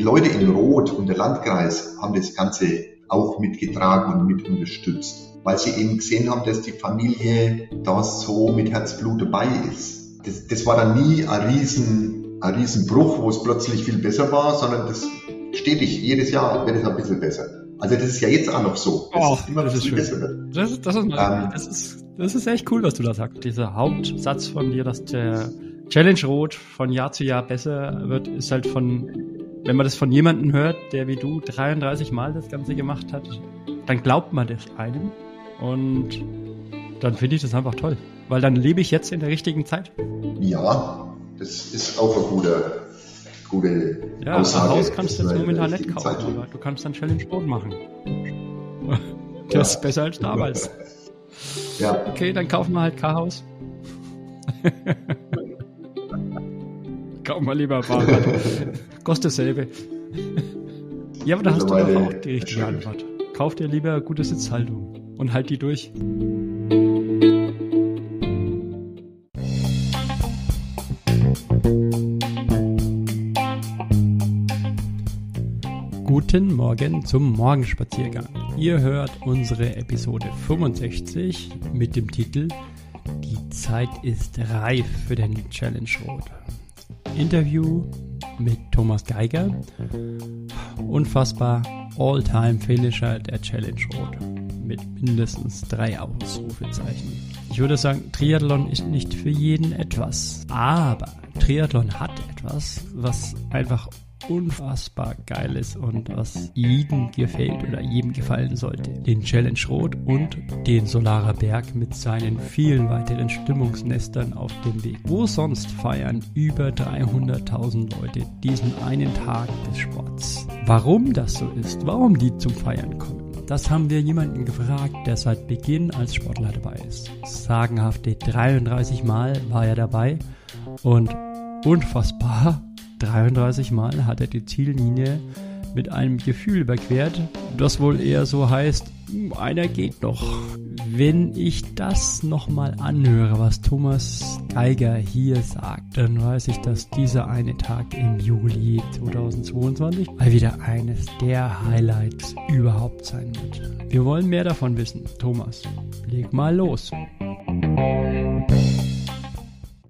die Leute in Rot und der Landkreis haben das Ganze auch mitgetragen und mit unterstützt, weil sie eben gesehen haben, dass die Familie da so mit Herzblut dabei ist. Das, das war dann nie ein riesen, ein Riesenbruch, wo es plötzlich viel besser war, sondern das stetig, jedes Jahr wird es ein bisschen besser. Also das ist ja jetzt auch noch so. Das oh, ist immer das ist schön. Besser. Das, das, ist, ähm, das, ist, das ist echt cool, was du da sagst. Dieser Hauptsatz von dir, dass der Challenge Rot von Jahr zu Jahr besser wird, ist halt von, wenn man das von jemandem hört, der wie du 33 Mal das Ganze gemacht hat, dann glaubt man das einem. Und dann finde ich das einfach toll. Weil dann lebe ich jetzt in der richtigen Zeit. Ja, das ist auch ein guter, gute ja, Aussage. Ja, Haus kannst du jetzt momentan nicht kaufen, Zeit. aber du kannst dann Challenge Rot machen. Das ja. ist besser als damals. Ja. Okay, dann kaufen wir halt K-Haus. Kauf mal lieber Fahrrad. Kostet dasselbe. ja, aber da hast du doch auch die richtige Antwort. Kauf dir lieber gute Sitzhaltung und halt die durch. Guten Morgen zum Morgenspaziergang. Ihr hört unsere Episode 65 mit dem Titel Die Zeit ist reif für den Challenge Road. Interview mit Thomas Geiger. Unfassbar All-Time-Finisher der Challenge Road mit mindestens drei Ausrufezeichen. Ich würde sagen, Triathlon ist nicht für jeden etwas, aber Triathlon hat etwas, was einfach unfassbar geil ist und was jedem gefällt oder jedem gefallen sollte. Den Challenge Rot und den Solarer Berg mit seinen vielen weiteren Stimmungsnestern auf dem Weg. Wo sonst feiern über 300.000 Leute diesen einen Tag des Sports? Warum das so ist, warum die zum Feiern kommen? Das haben wir jemanden gefragt, der seit Beginn als Sportler dabei ist. Sagenhafte 33 Mal war er dabei und unfassbar 33 Mal hat er die Ziellinie mit einem Gefühl überquert, das wohl eher so heißt, hm, einer geht noch. Wenn ich das nochmal anhöre, was Thomas Geiger hier sagt, dann weiß ich, dass dieser eine Tag im Juli 2022 mal wieder eines der Highlights überhaupt sein wird. Wir wollen mehr davon wissen. Thomas, leg mal los.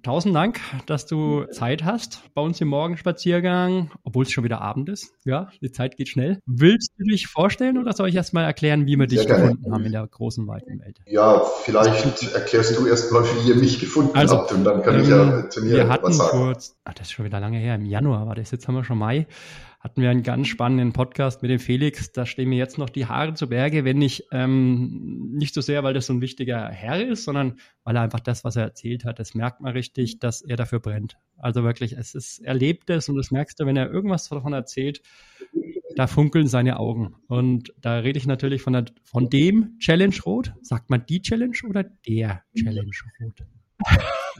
Tausend Dank, dass du Zeit hast bei uns im Morgenspaziergang, obwohl es schon wieder Abend ist. Ja, die Zeit geht schnell. Willst du dich vorstellen oder soll ich erst mal erklären, wie wir dich gefunden haben in der großen, weiten Welt? Ja, vielleicht erklärst du erst mal, wie ihr mich gefunden also, habt und dann kann ähm, ich ja zu mir wir hatten was sagen. Kurz, ach, das ist schon wieder lange her, im Januar war das, jetzt haben wir schon Mai hatten wir einen ganz spannenden Podcast mit dem Felix. Da stehen mir jetzt noch die Haare zu Berge, wenn nicht, ähm, nicht so sehr, weil das so ein wichtiger Herr ist, sondern weil er einfach das, was er erzählt hat, das merkt man richtig, dass er dafür brennt. Also wirklich, es ist, er lebt es und das merkst du, wenn er irgendwas davon erzählt, da funkeln seine Augen. Und da rede ich natürlich von, der, von dem Challenge Rot. Sagt man die Challenge oder der Challenge Rot?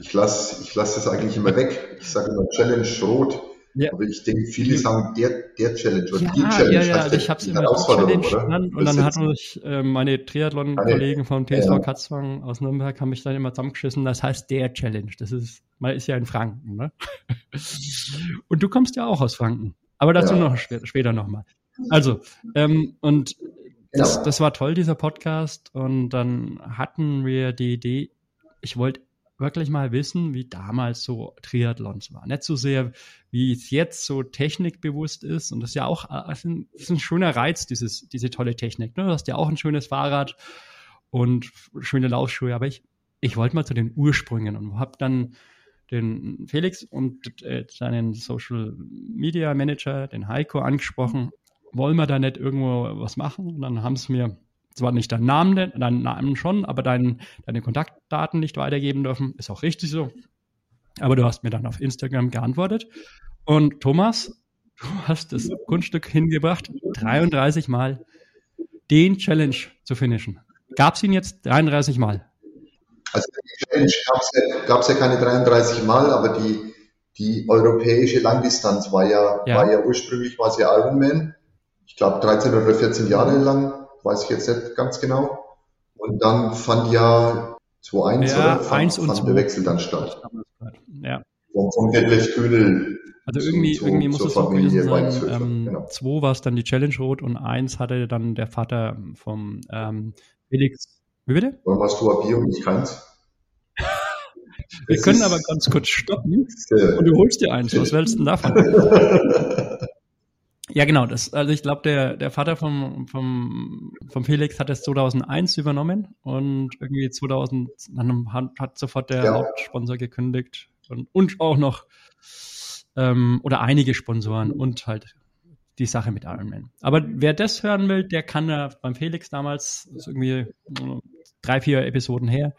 Ich lasse ich lass das eigentlich immer weg. Ich sage immer Challenge Rot. Ja. Aber ich denke, viele sagen der, der Challenge oder ja, die Challenge. Ja, ja, also ich habe es immer Challenge genannt und dann hatten mich äh, meine Triathlon-Kollegen vom TSV ja. Katzwang aus Nürnberg haben mich dann immer zusammengeschissen. Das heißt der Challenge. Das ist, man ist ja in Franken, ne? und du kommst ja auch aus Franken. Aber dazu ja. noch später, später nochmal. Also, ähm, und das, das war toll, dieser Podcast. Und dann hatten wir die Idee, ich wollte wirklich mal wissen, wie damals so Triathlons war. Nicht so sehr, wie es jetzt so technikbewusst ist. Und das ist ja auch ist ein, das ist ein schöner Reiz, dieses, diese tolle Technik. Ne? Du hast ja auch ein schönes Fahrrad und schöne Laufschuhe. Aber ich, ich wollte mal zu den Ursprüngen und habe dann den Felix und äh, seinen Social Media Manager, den Heiko, angesprochen. Wollen wir da nicht irgendwo was machen? Und dann haben sie mir zwar nicht deinen Namen, deinen Namen schon, aber dein, deine Kontaktdaten nicht weitergeben dürfen. Ist auch richtig so. Aber du hast mir dann auf Instagram geantwortet. Und Thomas, du hast das Kunststück hingebracht, 33 Mal den Challenge zu finishen. Gab es ihn jetzt 33 Mal? Also die Challenge gab es ja, ja keine 33 Mal, aber die, die europäische Langdistanz war ja, ja. war ja ursprünglich war sie Ironman. Ich glaube 13 oder 14 Jahre lang weiß ich jetzt nicht ganz genau. Und dann fand ja 2-1 ja, oder fand, 1 und fand der Wechsel dann statt. Ja. Von, von Detlef Kühnel Also irgendwie, zu, irgendwie muss es so gewesen sein. Ähm, genau. Zwei war es dann die Challenge Rot und eins hatte dann der Vater vom ähm, Felix. Wie bitte? Warum hast du ein Bier und ich keins? Wir das können aber ganz kurz stoppen und du holst dir eins. Was willst du denn davon? ja, genau. Das, also ich glaube, der, der Vater vom, vom, vom Felix hat es 2001 übernommen und irgendwie 2000 dann hat sofort der ja. Hauptsponsor gekündigt und, und auch noch ähm, oder einige Sponsoren und halt die Sache mit Ironman. Aber wer das hören will, der kann ja beim Felix damals, irgendwie äh, drei, vier Episoden her,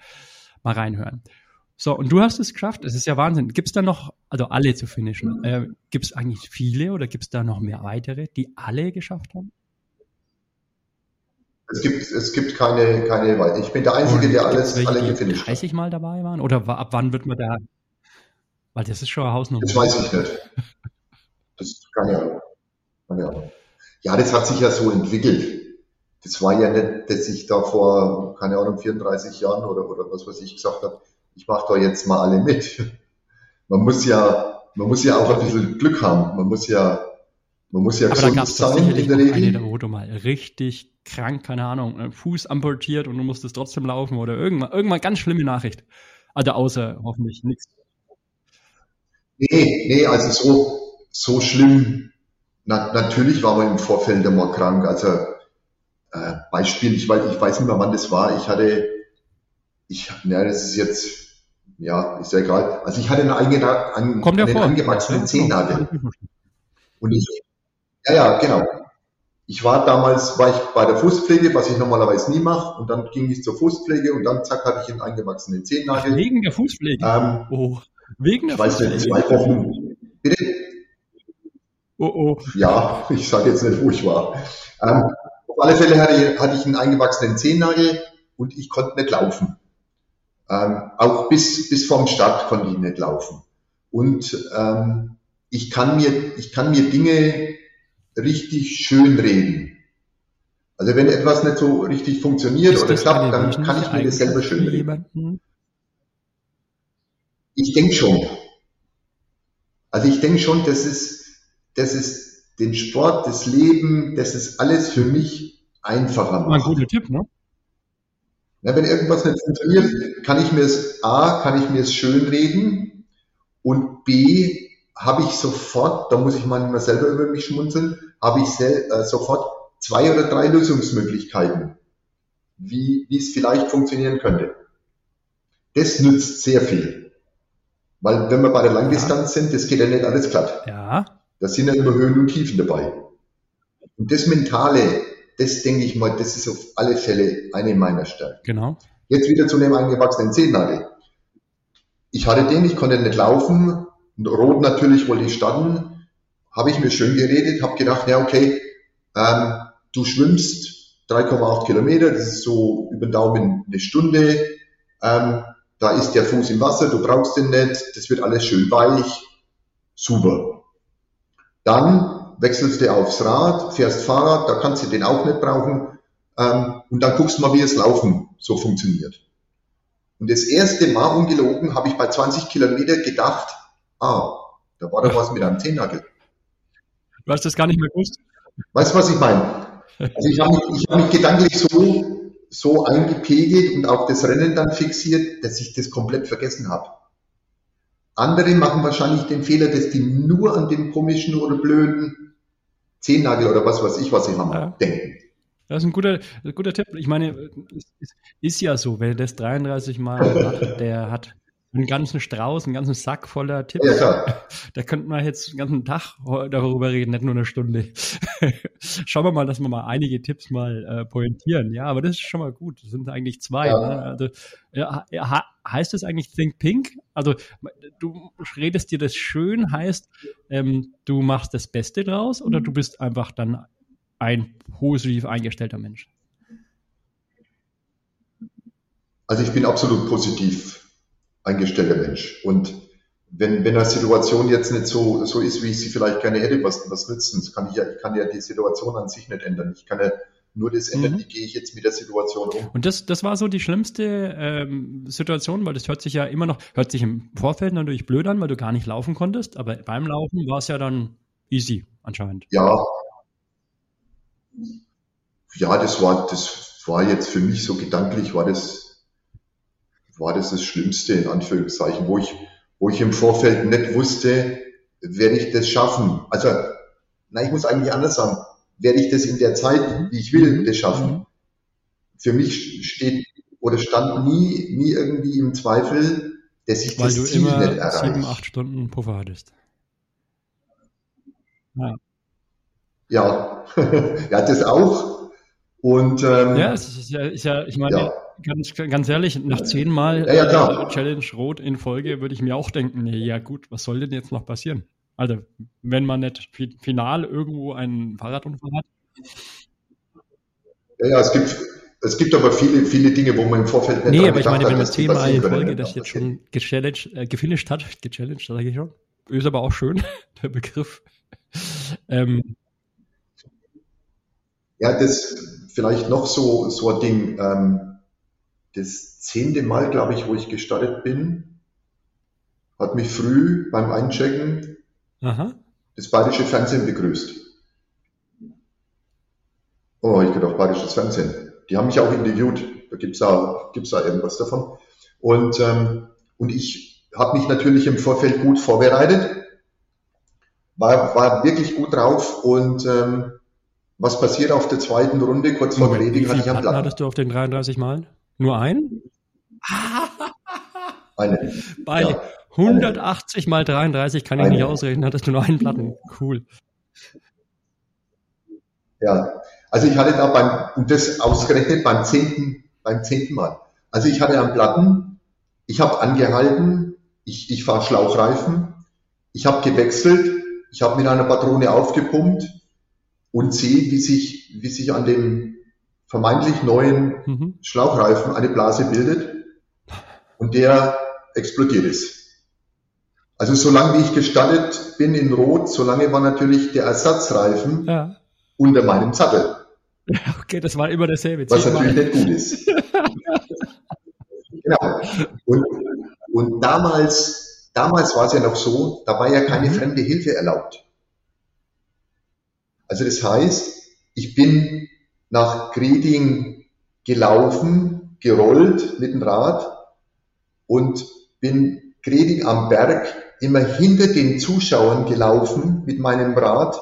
mal reinhören. So, und du hast es geschafft. Es ist ja Wahnsinn. Gibt es da noch, also alle zu finishen, äh, gibt es eigentlich viele oder gibt es da noch mehr weitere, die alle geschafft haben? Es gibt, es gibt keine, keine, ich bin der Einzige, der alles, welche, alle gefinisht hat. 30 Mal dabei waren? Oder ab wann wird man da weil das ist schon eine Hausnummer. Das weiß ich nicht. Das ist keine Ahnung. Keine Ahnung. Ja, das hat sich ja so entwickelt. Das war ja nicht, dass ich da vor, keine Ahnung, 34 Jahren oder, oder was weiß ich gesagt habe, ich mache da jetzt mal alle mit. Man muss ja, man muss ja auch ein bisschen Glück haben. Man muss ja, man muss ja Aber da gab es sicherlich in der Regel. eine, wo du mal richtig krank, keine Ahnung, Fuß amputiert und du musstest trotzdem laufen oder irgendwann, irgendwann ganz schlimme Nachricht. Also außer hoffentlich nichts Nee, nee, also so, so schlimm. Na, natürlich war man im Vorfeld immer krank. Also äh, Beispiel, ich weiß, ich weiß nicht mehr, wann das war. Ich hatte, ich, ja, das ist jetzt, ja, ist ja egal. Also ich hatte einen, eigenen, einen, Kommt ja einen vor. angewachsenen Zehennagel. Und ich, ja, ja, genau. Ich war damals, war ich bei der Fußpflege, was ich normalerweise nie mache, und dann ging ich zur Fußpflege und dann zack hatte ich einen eingewachsenen Zehennagel. Wegen der Fußpflege? Ähm, oh. Wegen der Weißt du, zwei Wochen. Bitte? Oh oh. Ja, ich sage jetzt nicht, wo ich war. Ähm, auf alle Fälle hatte ich, hatte ich einen eingewachsenen Zehennagel und ich konnte nicht laufen. Ähm, auch bis, bis vom Start konnte ich nicht laufen. Und ähm, ich, kann mir, ich kann mir Dinge richtig schön reden. Also wenn etwas nicht so richtig funktioniert oder klappt, dann kann ich mir das selber schön reden. Ich denke schon. Also ich denke schon, das ist, das ist den Sport, das Leben, das ist alles für mich einfacher macht. Ein guter Tipp, ne? Ja, wenn irgendwas nicht funktioniert, kann ich mir es A, kann ich mir es schön reden und B, habe ich sofort, da muss ich manchmal selber über mich schmunzeln, habe ich sel, äh, sofort zwei oder drei Lösungsmöglichkeiten, wie, wie es vielleicht funktionieren könnte. Das nützt sehr viel. Weil wenn wir bei der Langdistanz ja. sind, das geht ja nicht alles glatt. Ja. Da sind ja immer Höhen und Tiefen dabei. Und das Mentale, das denke ich mal, das ist auf alle Fälle eine meiner Stärken. Genau. Jetzt wieder zu dem eingewachsenen Zehennagel. Ich hatte den, ich konnte nicht laufen. Und rot natürlich wollte ich starten. Habe ich mir schön geredet, habe gedacht, ja okay, ähm, du schwimmst 3,8 Kilometer, das ist so über den Daumen eine Stunde. Ähm, da ist der Fuß im Wasser, du brauchst den nicht, das wird alles schön weich, super. Dann wechselst du aufs Rad, fährst Fahrrad, da kannst du den auch nicht brauchen, ähm, und dann guckst du mal, wie es Laufen so funktioniert. Und das erste Mal ungelogen habe ich bei 20 Kilometer gedacht, ah, da war doch was mit einem Zehennagel. Du hast das gar nicht mehr gewusst. Weißt du, was ich meine? Also ich habe mich, ich hab mich gedanklich so so eingepegelt und auf das Rennen dann fixiert, dass ich das komplett vergessen habe. Andere machen wahrscheinlich den Fehler, dass die nur an den komischen oder blöden Zehennagel oder was weiß ich, was sie haben, ja. denken. Das ist ein guter, ein guter Tipp. Ich meine, es ist, ist ja so, wer das 33 Mal macht, der hat einen ganzen Strauß, einen ganzen Sack voller Tipps. Ja, da könnten wir jetzt den ganzen Tag darüber reden, nicht nur eine Stunde. Schauen wir mal, dass wir mal einige Tipps mal äh, pointieren. Ja, aber das ist schon mal gut. Das sind eigentlich zwei. Ja. Ne? Also, ja, heißt das eigentlich Think Pink? Also du redest dir das schön, heißt, ähm, du machst das Beste draus oder du bist einfach dann ein positiv eingestellter Mensch? Also ich bin absolut positiv eingestellter Mensch. Und wenn, wenn eine Situation jetzt nicht so, so ist, wie ich sie vielleicht gerne hätte, was, was nützen? Das kann ich ja, ich kann ja die Situation an sich nicht ändern. Ich kann ja Nur das ändert, mhm. wie gehe ich jetzt mit der Situation um. Und das, das war so die schlimmste ähm, Situation, weil das hört sich ja immer noch, hört sich im Vorfeld natürlich blöd an, weil du gar nicht laufen konntest, aber beim Laufen war es ja dann easy anscheinend. Ja. Ja, das war, das war jetzt für mich so gedanklich, war das, war das das Schlimmste in Anführungszeichen, wo ich, wo ich im Vorfeld nicht wusste, werde ich das schaffen. Also, na, ich muss eigentlich anders sagen werde ich das in der Zeit, wie ich will, mhm. das schaffen. Mhm. Für mich steht oder stand nie, nie irgendwie im Zweifel, dass ich Weil das Ziel nicht erreiche. sieben, acht Stunden Puffer hattest. Ja. Ja, ja, das auch. Und ähm, ja, es ist ja, ist ja ich meine, ja. Ganz, ganz ehrlich, nach zehnmal ja, ja, äh, Challenge Rot in Folge würde ich mir auch denken, nee, ja gut, was soll denn jetzt noch passieren? Also, wenn man nicht final irgendwo einen Fahrradunfall hat. Ja, ja, es gibt, es gibt aber viele, viele Dinge, wo man im Vorfeld nicht Nee, aber ich meine, wenn man zehnmal in Folge das jetzt schon gechallenged, äh, gefinisht hat, gechallenged, sage ich schon. Ist aber auch schön, der Begriff. Ähm, ja, das vielleicht noch so, so ein Ding. Ähm, das zehnte Mal, glaube ich, wo ich gestartet bin, hat mich früh beim Einchecken Aha. das bayerische Fernsehen begrüßt. Oh, ich gedacht, bayerisches Fernsehen. Die haben mich auch interviewt. Da gibt's da, gibt's da irgendwas davon. Und, ähm, und ich habe mich natürlich im Vorfeld gut vorbereitet, war, war wirklich gut drauf und ähm, was passiert auf der zweiten Runde? Kurz vor Greding hatte ich am Plan. hattest du auf den 33 Mal? Nur einen? Eine. Bei ja. 180 mal 33 kann ich Eine. nicht ausrechnen, hattest du nur einen Platten. Cool. Ja, also ich hatte da beim, und das ausgerechnet beim zehnten, beim zehnten Mal. Also ich hatte am Platten, ich habe angehalten, ich, ich fahre Schlauchreifen, ich habe gewechselt, ich habe mit einer Patrone aufgepumpt und sehe, wie sich, wie sich an dem vermeintlich neuen mhm. Schlauchreifen eine Blase bildet und der explodiert ist. Also solange wie ich gestattet bin in Rot, solange war natürlich der Ersatzreifen ja. unter meinem Sattel. Okay, das war immer dasselbe. Was natürlich nicht gut ist. genau. Und, und damals, damals war es ja noch so, da war ja keine mhm. fremde Hilfe erlaubt. Also das heißt, ich bin nach Greding gelaufen, gerollt mit dem Rad und bin Greding am Berg immer hinter den Zuschauern gelaufen mit meinem Rad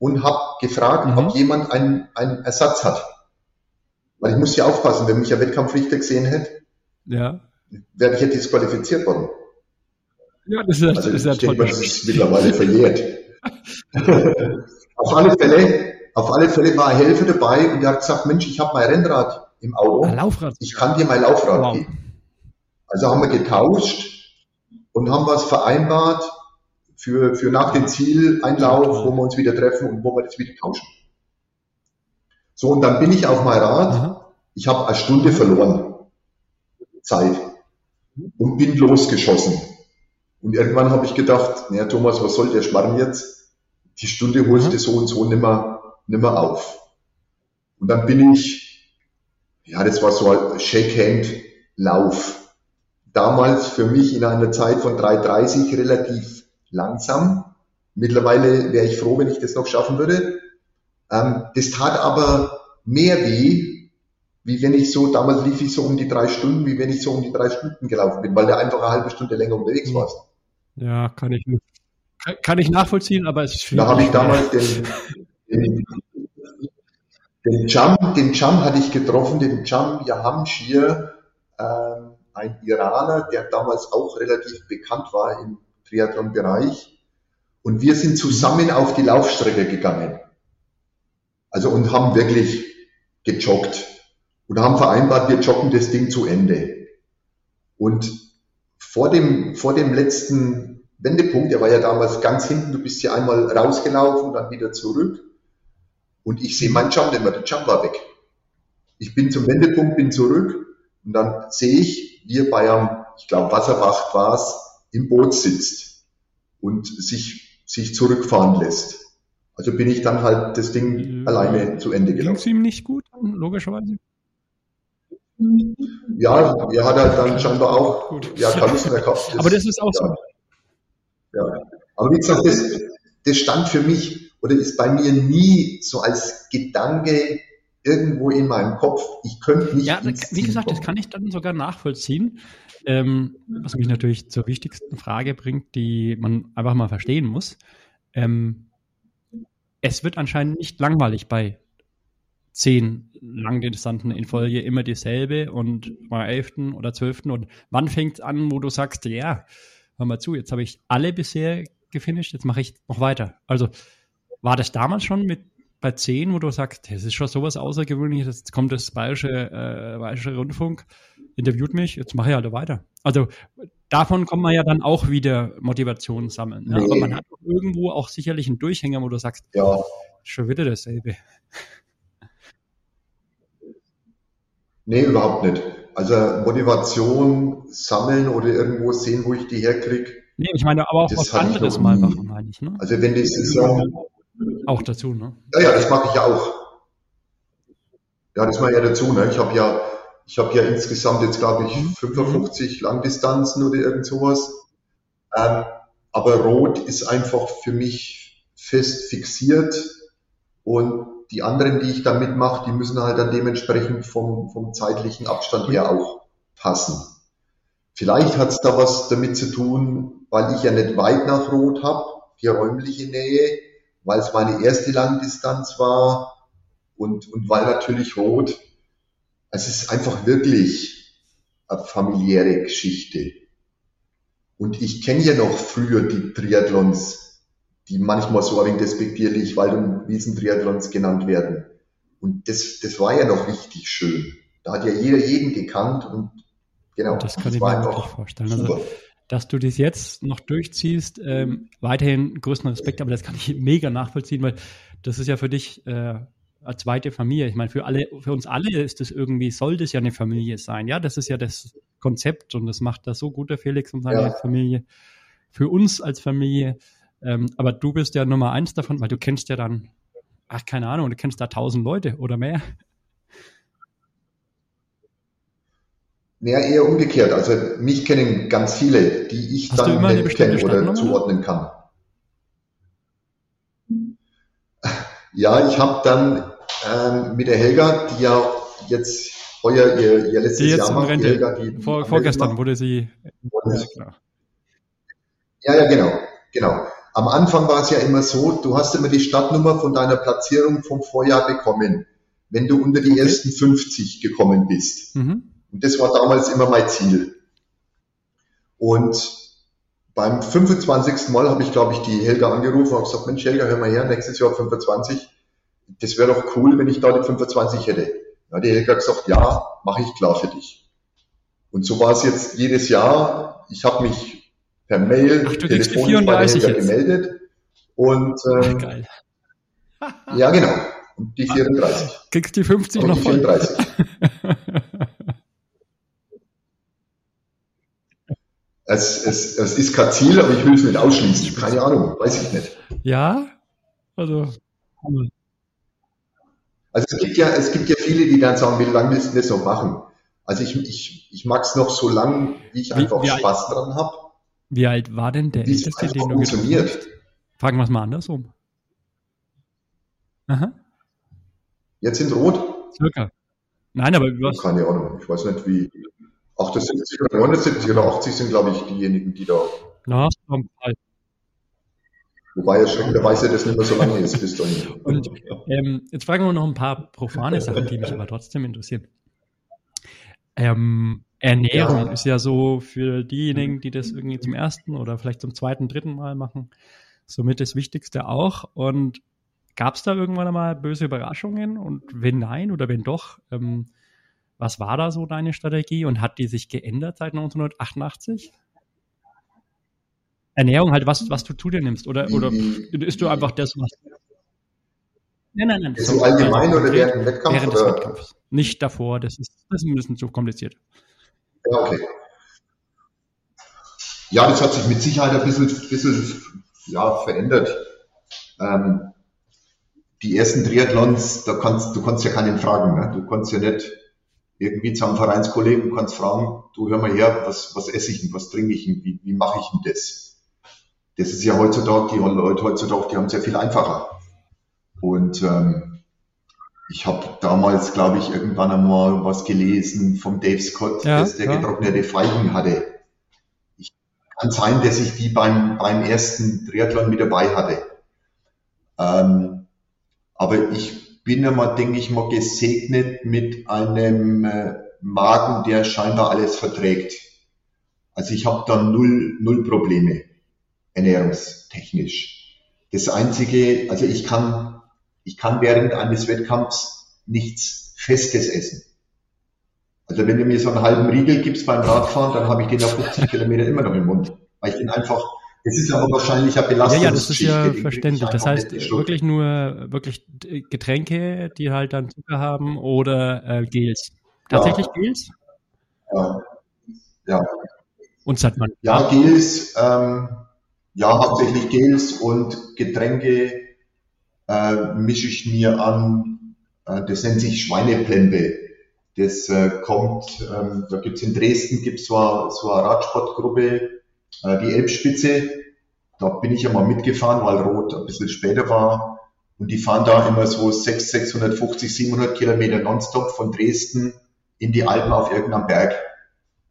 und habe gefragt, mhm. ob jemand einen, einen Ersatz hat. Weil ich muss ja aufpassen, wenn mich ein Wettkampfrichter gesehen hätte, ja. wäre ich ja disqualifiziert worden. Ja, das ist, also, das ist ja toll. Das ist mittlerweile verjährt. auf alle Fälle, auf alle Fälle war Helfer dabei und der hat gesagt, Mensch, ich habe mein Rennrad im Auto. Ein Laufrad. Ich kann dir mein Laufrad wow. geben. Also haben wir getauscht und haben was vereinbart für, für nach dem Zieleinlauf, wo wir uns wieder treffen und wo wir das wieder tauschen. So, und dann bin ich auf mein Rad. Aha. Ich habe eine Stunde verloren. Zeit. Und bin losgeschossen. Und irgendwann habe ich gedacht, naja, Thomas, was soll der Schmarrn jetzt? Die Stunde holst du so und so nimmer, nimmer auf. Und dann bin ich, ja, das war so ein Shake-Hand-Lauf damals für mich in einer Zeit von 3,30 relativ langsam. Mittlerweile wäre ich froh, wenn ich das noch schaffen würde. Ähm, das tat aber mehr weh, wie wenn ich so, damals lief ich so um die drei Stunden, wie wenn ich so um die drei Stunden gelaufen bin, weil der einfach eine halbe Stunde länger unterwegs war. Ja, kann ich, kann ich nachvollziehen, aber es ist schwierig. Da habe ich damals den, den, den Jump, den Jump hatte ich getroffen, den Jump Yahamshir, ähm, ein Iraner, der damals auch relativ bekannt war im Triathlon-Bereich. Und wir sind zusammen auf die Laufstrecke gegangen. Also und haben wirklich gejoggt und haben vereinbart, wir joggen das Ding zu Ende. Und vor dem, vor dem letzten Wendepunkt, der war ja damals ganz hinten, du bist ja einmal rausgelaufen, dann wieder zurück. Und ich sehe meinen Jump mehr, der Jump war weg. Ich bin zum Wendepunkt, bin zurück und dann sehe ich, wie er bei einem, ich glaube, Wasserwacht war es, im Boot sitzt und sich, sich zurückfahren lässt. Also bin ich dann halt das Ding äh, alleine zu Ende gelaufen. Ging es ihm nicht gut, logischerweise? Ja, er hat halt dann scheinbar auch gut. ja, Kalussen gehabt. Das, Aber das ist auch ja, so. Ja. Aber wie gesagt, das, das stand für mich oder ist bei mir nie so als Gedanke irgendwo in meinem Kopf, ich könnte nicht. Ja, wie gesagt, kommen. das kann ich dann sogar nachvollziehen. Ähm, was mich natürlich zur wichtigsten Frage bringt, die man einfach mal verstehen muss. Ähm, es wird anscheinend nicht langweilig bei zehn Langdistanzen in Folge immer dieselbe und mal elften oder zwölften. Und wann fängt es an, wo du sagst, ja, hör mal zu, jetzt habe ich alle bisher gefinisht, jetzt mache ich noch weiter. Also war das damals schon mit bei 10, wo du sagst, das ist schon sowas Außergewöhnliches, jetzt kommt das Bayerische, äh, Bayerische Rundfunk, interviewt mich, jetzt mache ich halt weiter. Also davon kann man ja dann auch wieder Motivation sammeln. Ne? Nee. Aber man hat irgendwo auch sicherlich einen Durchhänger, wo du sagst, ja. schon wieder dasselbe. Nee, überhaupt nicht. Also Motivation sammeln oder irgendwo sehen, wo ich die herkriege. Nee, ich meine aber auch was anderes mal machen, meine ich. Ne? Also wenn die Saison auch dazu, ne? Ja, ja, das mache ich ja auch. Ja, das mache ich ja dazu. Ne? Ich habe ja, ich habe ja insgesamt jetzt, glaube ich, 55 mhm. Langdistanzen oder irgend sowas. Ähm, aber Rot ist einfach für mich fest fixiert und die anderen, die ich da mitmache, die müssen halt dann dementsprechend vom, vom zeitlichen Abstand her auch passen. Vielleicht hat es da was damit zu tun, weil ich ja nicht weit nach Rot habe, die räumliche Nähe, weil es meine erste Langdistanz war und, und weil natürlich Rot, es ist einfach wirklich eine familiäre Geschichte. Und ich kenne ja noch früher die Triathlons, die manchmal so ein wenig despektierlich Wald- genannt werden. Und das, das war ja noch richtig schön. Da hat ja jeder jeden gekannt und genau. Das kann das ich mir wirklich vorstellen. Also super. Also, dass du das jetzt noch durchziehst, ähm, weiterhin größten Respekt, aber das kann ich mega nachvollziehen, weil das ist ja für dich äh, eine zweite Familie. Ich meine, für alle, für uns alle ist das irgendwie, soll das ja eine Familie sein. Ja, das ist ja das Konzept und das macht das so gut, der Felix und seine ja. Familie. Für uns als Familie. Ähm, aber du bist ja Nummer eins davon, weil du kennst ja dann, ach, keine Ahnung, du kennst da tausend Leute oder mehr. Mehr eher umgekehrt. Also mich kennen ganz viele, die ich Hast dann nicht kenne oder zuordnen kann. Ja, ich habe dann ähm, mit der Helga, die ja jetzt heuer ihr, ihr letztes die jetzt Jahr macht, Rente. Helga, die Vor, vorgestern wurde sie. Ja, ja, ja, genau, genau. Am Anfang war es ja immer so, du hast immer die Startnummer von deiner Platzierung vom Vorjahr bekommen, wenn du unter die okay. ersten 50 gekommen bist. Mhm. Und das war damals immer mein Ziel. Und beim 25. Mal habe ich, glaube ich, die Helga angerufen und gesagt, Mensch, Helga, hör mal her, nächstes Jahr 25. Das wäre doch cool, wenn ich da die 25 hätte. Ja, die Helga hat gesagt, ja, mache ich klar für dich. Und so war es jetzt jedes Jahr. Ich habe mich per Mail, Ach, telefonisch bei der Helga jetzt. gemeldet. Und ähm, Geil. ja, genau. Und die 34. Kriegst die 50 und noch die 34. Es, es, es ist kein Ziel, aber ich will es nicht ausschließen. Keine Ahnung, weiß ich nicht. Ja, also. Also es gibt ja, es gibt ja viele, die dann sagen, wie lange willst du das noch machen? Also ich, ich, ich mag es noch so lang, wie ich einfach wie, Spaß alt, dran habe. Wie alt war denn der älteste, den du funktioniert. hast? Fragen wir es mal andersrum. Aha. Jetzt in Rot? Circa. Nein, aber was? Keine Ahnung. Ich weiß nicht, wie. 78 oder 79 oder 80 sind, glaube ich, diejenigen, die da. Na, Fall. Wobei es schreckenderweise das nicht mehr so lange ist bis dahin. Und ähm, jetzt fragen wir noch ein paar profane Sachen, die mich aber trotzdem interessieren. Ähm, Ernährung ja. ist ja so für diejenigen, die das irgendwie zum ersten oder vielleicht zum zweiten, dritten Mal machen, somit das Wichtigste auch. Und gab es da irgendwann einmal böse Überraschungen? Und wenn nein oder wenn doch, ähm, was war da so deine Strategie und hat die sich geändert seit 1988? Ernährung halt, was, was du zu dir nimmst oder, oder isst du einfach das, was. Nein, nein, nein. Ist so allgemein oder während dem Wettkampf? Während oder? des Wettkampfs. Nicht davor, das ist, das ist ein bisschen zu kompliziert. Ja, okay. Ja, das hat sich mit Sicherheit ein bisschen, bisschen ja, verändert. Ähm, die ersten Triathlons, da kannst du kannst ja keinen fragen. Ne? Du kannst ja nicht irgendwie zu einem Vereinskollegen kannst fragen, du hör mal her, was, was esse ich denn, was trinke ich denn, wie, wie mache ich denn das? Das ist ja heutzutage, die Leute heutzutage, die haben es ja viel einfacher. Und ähm, ich habe damals, glaube ich, irgendwann einmal was gelesen vom Dave Scott, ja, dass der ja. getrocknete Feigen hatte. Ich, kann sein, dass ich die beim, beim ersten Triathlon mit dabei hatte. Ähm, aber ich bin ja mal, denke ich mal, gesegnet mit einem äh, Magen, der scheinbar alles verträgt. Also ich habe da null, null Probleme ernährungstechnisch. Das einzige, also ich kann, ich kann während eines Wettkampfs nichts Festes essen. Also wenn du mir so einen halben Riegel gibst beim Radfahren, dann habe ich den nach 50 Kilometer immer noch im Mund, weil ich den einfach das ist aber wahrscheinlich eine Belastung. Ja, ja, das ist ja verständlich. Das heißt, wirklich nur wirklich Getränke, die halt dann Zucker haben oder äh, Gels. Tatsächlich ja. Gels? Ja. ja. Und sagt man. Ja, Gels, ähm, ja, hauptsächlich Gels und Getränke äh, mische ich mir an. Äh, das nennt sich Schweineplembe. Das äh, kommt, ähm, da gibt's in Dresden gibt's so, so eine Radsportgruppe, äh, die Elbspitze, da bin ich ja mal mitgefahren, weil Rot ein bisschen später war. Und die fahren da immer so 6, 650, 700 Kilometer nonstop von Dresden in die Alpen auf irgendeinem Berg.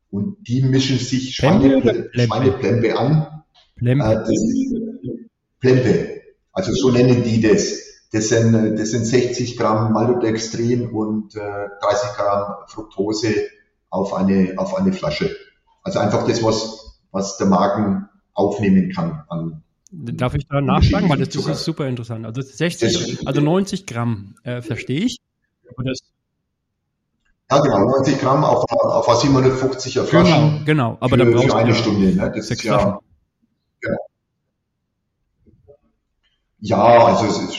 Und die mischen sich Schweine, Schweineplembe an. Plembe. Äh, Plembe. Also so nennen die das. Das sind, das sind 60 Gramm Maltodextrin und äh, 30 Gramm Fructose auf eine, auf eine Flasche. Also einfach das, was was der Magen aufnehmen kann an Darf ich da nachfragen? Weil das, das ist super interessant. Also 60, also 90 Gramm, äh, verstehe ich. ja, genau, 90 Gramm auf, auf 750er Flaschen. Genau, genau. Aber für, dann brauchst du eine Stunde. Ne? Das ist ja, ja, ja, also es ist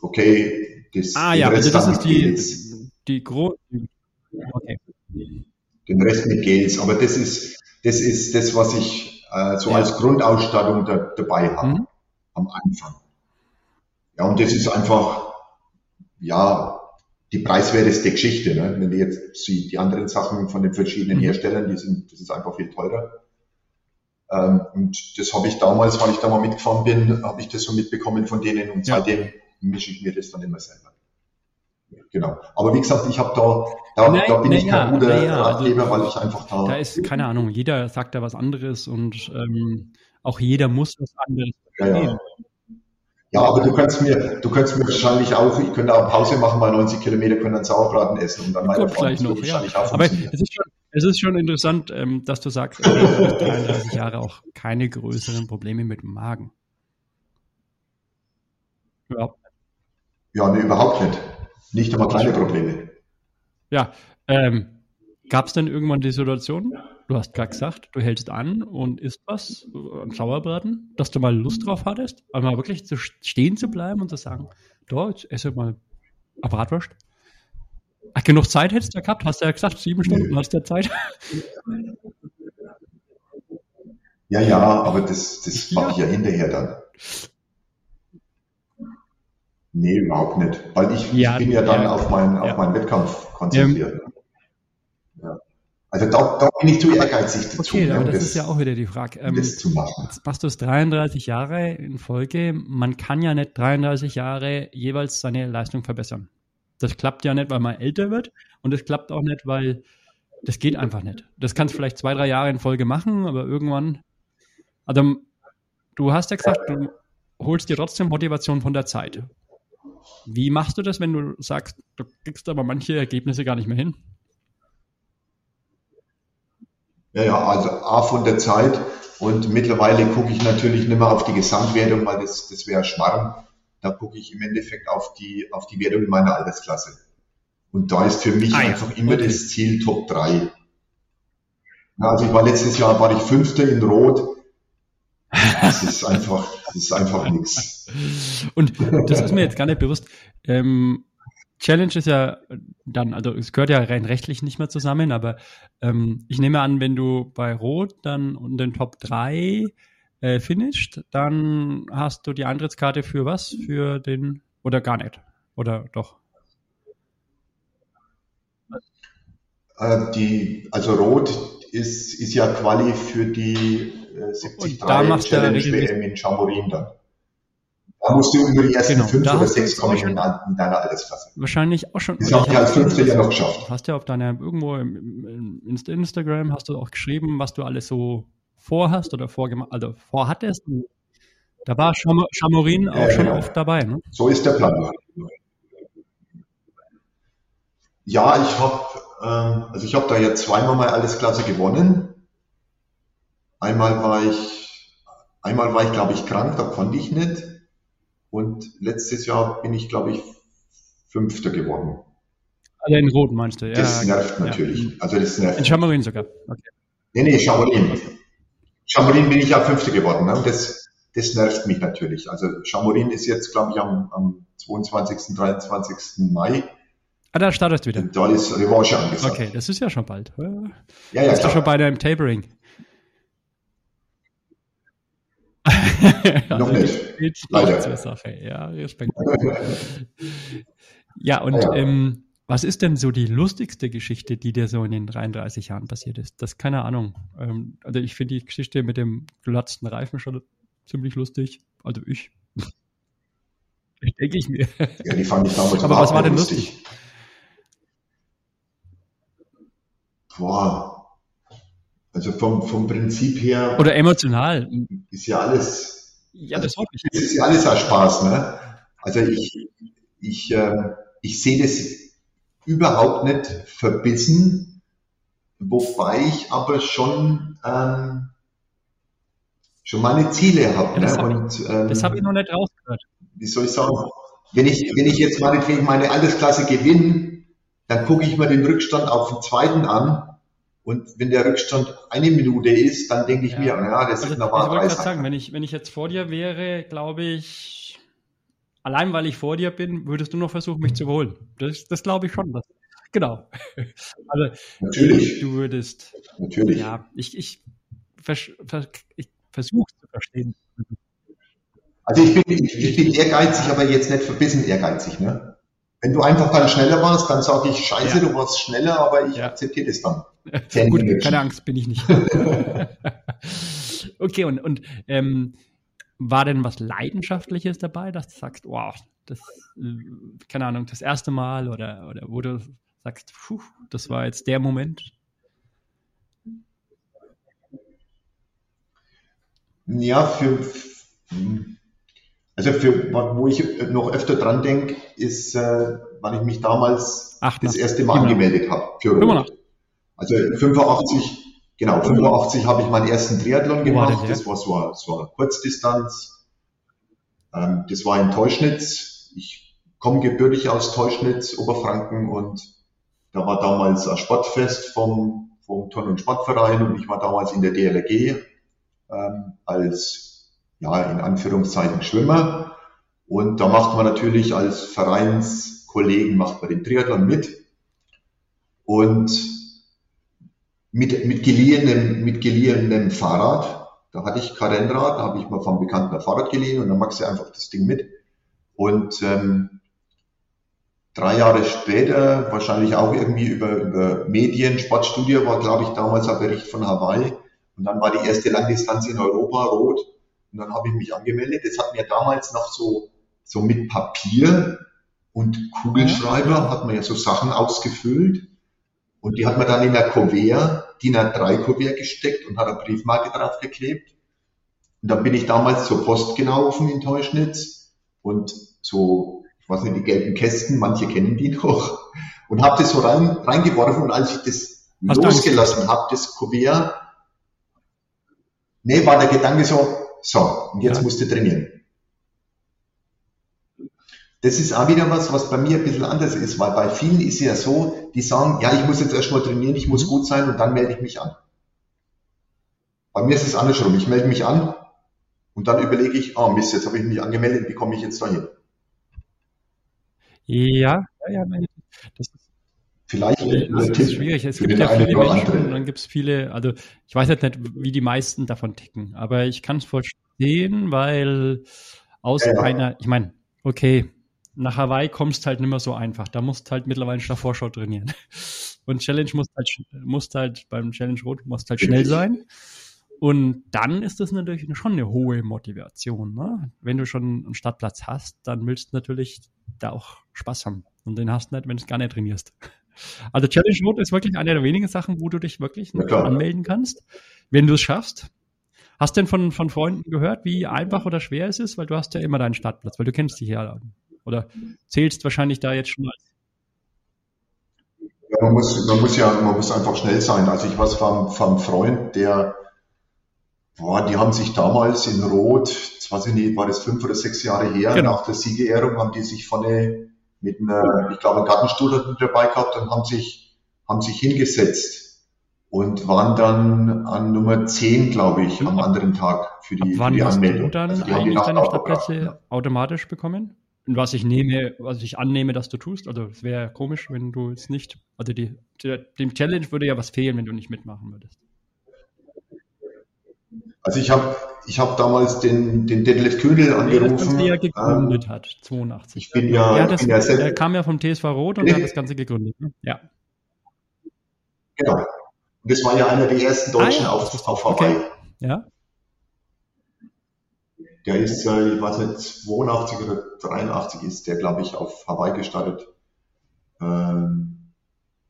okay. Das, ah ja, also das ist die, die große. Okay. Den Rest mit Gels, aber das ist das ist das, was ich äh, so ja. als Grundausstattung da, dabei habe mhm. am Anfang. Ja, und das ist einfach, ja, die preiswerteste Geschichte. Ne? Wenn du jetzt siehst, die anderen Sachen von den verschiedenen mhm. Herstellern, die sind, das ist einfach viel teurer. Ähm, und das habe ich damals, weil ich da mal mitgefahren bin, habe ich das so mitbekommen von denen und ja. seitdem mische ich mir das dann immer selber. Genau. Aber wie gesagt, ich habe da, da, nein, da bin nein, ich kein ja, guter ja, Ratgeber, also, weil ich einfach da. Da ist, keine Ahnung, jeder sagt da was anderes und ähm, auch jeder muss was anderes verstehen. Ja, ja, aber du kannst mir, du kannst mir wahrscheinlich auch, ich könnte auch Pause machen, bei 90 Kilometer können dann Sauerbraten essen und dann meine Frau gleich noch, ja. Aber es ist schon, es ist schon interessant, ähm, dass du sagst, äh, 33 Jahre auch keine größeren Probleme mit dem Magen. Überhaupt nicht. Ja, nee, überhaupt nicht. Nicht einmal kleine Probleme. Ja, ähm, gab es denn irgendwann die Situation, du hast gerade gesagt, du hältst an und isst was, ein Sauerbraten, dass du mal Lust drauf hattest, einmal wirklich zu stehen zu bleiben und zu sagen, da, jetzt esse mal eine Bratwurst. Ach, genug Zeit hättest du gehabt, hast du ja gesagt, sieben Stunden nee. hast du ja Zeit. Ja, ja, aber das, das mache ich ja hinterher dann. Nee, überhaupt nicht. Weil ich, ja, ich bin ja dann ja, auf, meinen, auf meinen Wettkampf konzentriert. Ja. Also da, da bin ich zu ehrgeizig dazu. Okay, aber das, das, ist ja auch wieder die Frage. Ähm, das zu machen. Jetzt machst du es 33 Jahre in Folge. Man kann ja nicht 33 Jahre jeweils seine Leistung verbessern. Das klappt ja nicht, weil man älter wird und das klappt auch nicht, weil das geht einfach nicht. Das kannst du vielleicht zwei, drei Jahre in Folge machen, aber irgendwann. Also du hast ja gesagt, du holst dir trotzdem Motivation von der Zeit. Wie machst du das, wenn du sagst, du kriegst aber manche Ergebnisse gar nicht mehr hin? Ja, ja, also A von der Zeit und mittlerweile gucke ich natürlich nicht mehr auf die Gesamtwertung, weil das, das wäre Schmarrn. Da gucke ich im Endeffekt auf die, auf die Wertung in meiner Altersklasse. Und da ist für mich ah, einfach immer okay. das Ziel Top 3. Ja, also ich war letztes Jahr, war ich Fünfter in Rot. Das ist einfach, das ist einfach nichts. Und das ist mir jetzt gar nicht bewusst. Ähm, Challenge ist ja dann, also es gehört ja rein rechtlich nicht mehr zusammen, aber ähm, ich nehme an, wenn du bei Rot dann unter den Top 3 äh, finisht, dann hast du die Eintrittskarte für was? Für den Oder gar nicht? Oder doch? Äh, die, also Rot ist, ist ja Quali für die äh, 73 Challenge WM in Chamorin dann. Da musst du über die ersten genau, fünf oder sechs kommen in, in, deiner Altersklasse. Wahrscheinlich auch schon. Das habe ich als Fünfte ja noch geschafft. Hast ja auf deiner, irgendwo im, im Instagram hast du auch geschrieben, was du alles so vorhast oder vorgemacht, also vorhattest. Da war Cham Chamorin auch äh, schon oft dabei, ne? So ist der Plan. Ja, ich habe ähm, also ich habe da jetzt zweimal mal alles Klasse gewonnen. Einmal war ich, einmal war ich glaube ich krank, da konnte ich nicht. Und letztes Jahr bin ich glaube ich Fünfter geworden. Also in Rot meinst du? Ja, das nervt natürlich. Ja. Also das nervt. In Chamorin sogar. Okay. Nee, nee, Chamorin. Chamorin bin ich ja Fünfter geworden. Ne? Und das, das nervt mich natürlich. Also Chamorin ist jetzt, glaube ich, am, am 22., 23. Mai Ah, da startest du wieder. Da ist Revanche angesagt. Okay, das ist ja schon bald. Ja, ja, Bist du schon bei deinem Tapering? Noch nicht. Leider. Sache. Ja, Respekt. ja, und ja. Ähm, was ist denn so die lustigste Geschichte, die dir so in den 33 Jahren passiert ist? Das keine Ahnung. Ähm, also ich finde die Geschichte mit dem gelatzten Reifen schon ziemlich lustig. Also ich. Denke ich mir. Ja, die fand ich damals Aber was war denn lustig? lustig? boah, also vom, vom Prinzip her. Oder emotional. Ist ja alles. Ja, das hoffe ich. Es ist ja alles ein Spaß, ne? Also ich, ich, äh, ich sehe das überhaupt nicht verbissen, wobei ich aber schon, ähm, schon meine Ziele habe. Ja, ne? Und, ähm, das habe ich noch nicht rausgehört. Wie soll ich sagen? Wenn ich, wenn ich jetzt meinetwegen meine Altersklasse gewinne, dann gucke ich mir den Rückstand auf den zweiten an. Und wenn der Rückstand eine Minute ist, dann denke ich ja. mir, ja, das also, ist normal. Ich wollte gerade sagen, wenn ich, wenn ich jetzt vor dir wäre, glaube ich, allein weil ich vor dir bin, würdest du noch versuchen, mich zu überholen. Das, das glaube ich schon. Das, genau. Also, Natürlich. Du würdest. Natürlich. Ja, ich, ich, vers, vers, ich versuche zu verstehen. Also ich bin, ich, ich bin ehrgeizig, aber jetzt nicht verbissen ehrgeizig, ne? Wenn du einfach dann schneller warst, dann sage ich, scheiße, ja. du warst schneller, aber ich ja. akzeptiere das dann. Gut, keine Angst, bin ich nicht. okay, und, und ähm, war denn was Leidenschaftliches dabei, dass du sagst, wow, das, äh, keine Ahnung, das erste Mal oder, oder wo du sagst, puh, das war jetzt der Moment? Ja, für, also für, wo ich noch öfter dran denke, ist, äh, wann ich mich damals Ach, das erste Mal angemeldet habe für Rot. Also 85, genau, 85 habe ich meinen ersten Triathlon gemacht. War das war so eine, so eine Kurzdistanz. Ähm, das war in Teuschnitz. Ich komme gebürtig aus Teuschnitz, Oberfranken und da war damals ein Sportfest vom, vom Turn- und Sportverein und ich war damals in der DLRG ähm, als ja, in Anführungszeichen Schwimmer. Und da macht man natürlich als Vereinskollegen, macht man den Triathlon mit. Und mit, mit geliehenem, mit geliehenem Fahrrad, da hatte ich kein Rennrad, da habe ich mal vom Bekannten ein Fahrrad geliehen und dann machst du einfach das Ding mit. Und ähm, drei Jahre später, wahrscheinlich auch irgendwie über, über Medien, Sportstudio war, glaube ich, damals ein Bericht von Hawaii. Und dann war die erste Langdistanz in Europa rot. Und dann habe ich mich angemeldet. Das hat mir damals noch so, so mit Papier und Kugelschreiber hat man ja so Sachen ausgefüllt. Und die hat man dann in der Kuvert, DIN A3 Kuvert gesteckt und hat eine Briefmarke draufgeklebt. Und dann bin ich damals zur Post gelaufen in Teuschnitz und so, ich weiß nicht, die gelben Kästen, manche kennen die noch, und habe das so rein, reingeworfen und als ich das Hast losgelassen habe, das Kuvert, nee, war der Gedanke so, so, und jetzt ja. musst du trainieren. Das ist auch wieder was, was bei mir ein bisschen anders ist, weil bei vielen ist es ja so, die sagen, ja, ich muss jetzt erstmal trainieren, ich muss mhm. gut sein und dann melde ich mich an. Bei mir ist es andersrum. Ich melde mich an und dann überlege ich, oh Mist, jetzt habe ich mich angemeldet, wie komme ich jetzt dahin? Ja, ja, ja, das ist Vielleicht äh, das ist schwierig. Es gibt ja viele Menschen und dann gibt es viele, also ich weiß jetzt nicht, wie die meisten davon ticken, aber ich kann es verstehen, weil aus ja, ja. einer, ich meine, okay, nach Hawaii kommst halt nicht mehr so einfach. Da musst halt mittlerweile nach Vorschau trainieren. Und Challenge muss halt, muss halt beim Challenge Rot muss halt schnell sein. Und dann ist das natürlich schon eine hohe Motivation. Ne? Wenn du schon einen Startplatz hast, dann willst du natürlich da auch Spaß haben. Und den hast du nicht, wenn du gar nicht trainierst. Also Challenge Rot ist wirklich eine der wenigen Sachen, wo du dich wirklich anmelden kannst, wenn du es schaffst. Hast du denn von, von Freunden gehört, wie einfach oder schwer es ist? Weil du hast ja immer deinen Startplatz, weil du kennst dich ja. Oder zählst wahrscheinlich da jetzt schon mal. Ja, man muss, man muss ja, man muss einfach schnell sein. Also ich weiß vom, vom Freund, der, boah, die haben sich damals in Rot, das weiß ich nicht, war das fünf oder sechs Jahre her, genau. nach der Siegerehrung haben die sich vorne mit einer, ich glaube, einen Gartenstuhl dabei gehabt und haben sich, haben sich hingesetzt und waren dann an Nummer 10, glaube ich, am anderen Tag für die, Ab wann für die Anmeldung. Hast du dann also eigentlich deine Stadtplätze automatisch bekommen? Und was ich nehme, was ich annehme, dass du tust. Also es wäre komisch, wenn du jetzt nicht, also die, die, dem Challenge würde ja was fehlen, wenn du nicht mitmachen würdest. Also ich habe ich hab damals den, den Detlef Ködel angerufen. Der gegründet ähm, hat, 82. Ich bin ja, ja, das, bin ja er kam ja vom TSV Rot und nee. hat das Ganze gegründet. Ne? Ja. Genau. Und das war ja einer der ersten Deutschen ah, ja, auf, auf Hawaii. Okay. Ja. Der ist, äh, ich weiß nicht, 82 oder 83 ist der, glaube ich, auf Hawaii gestartet. Ähm,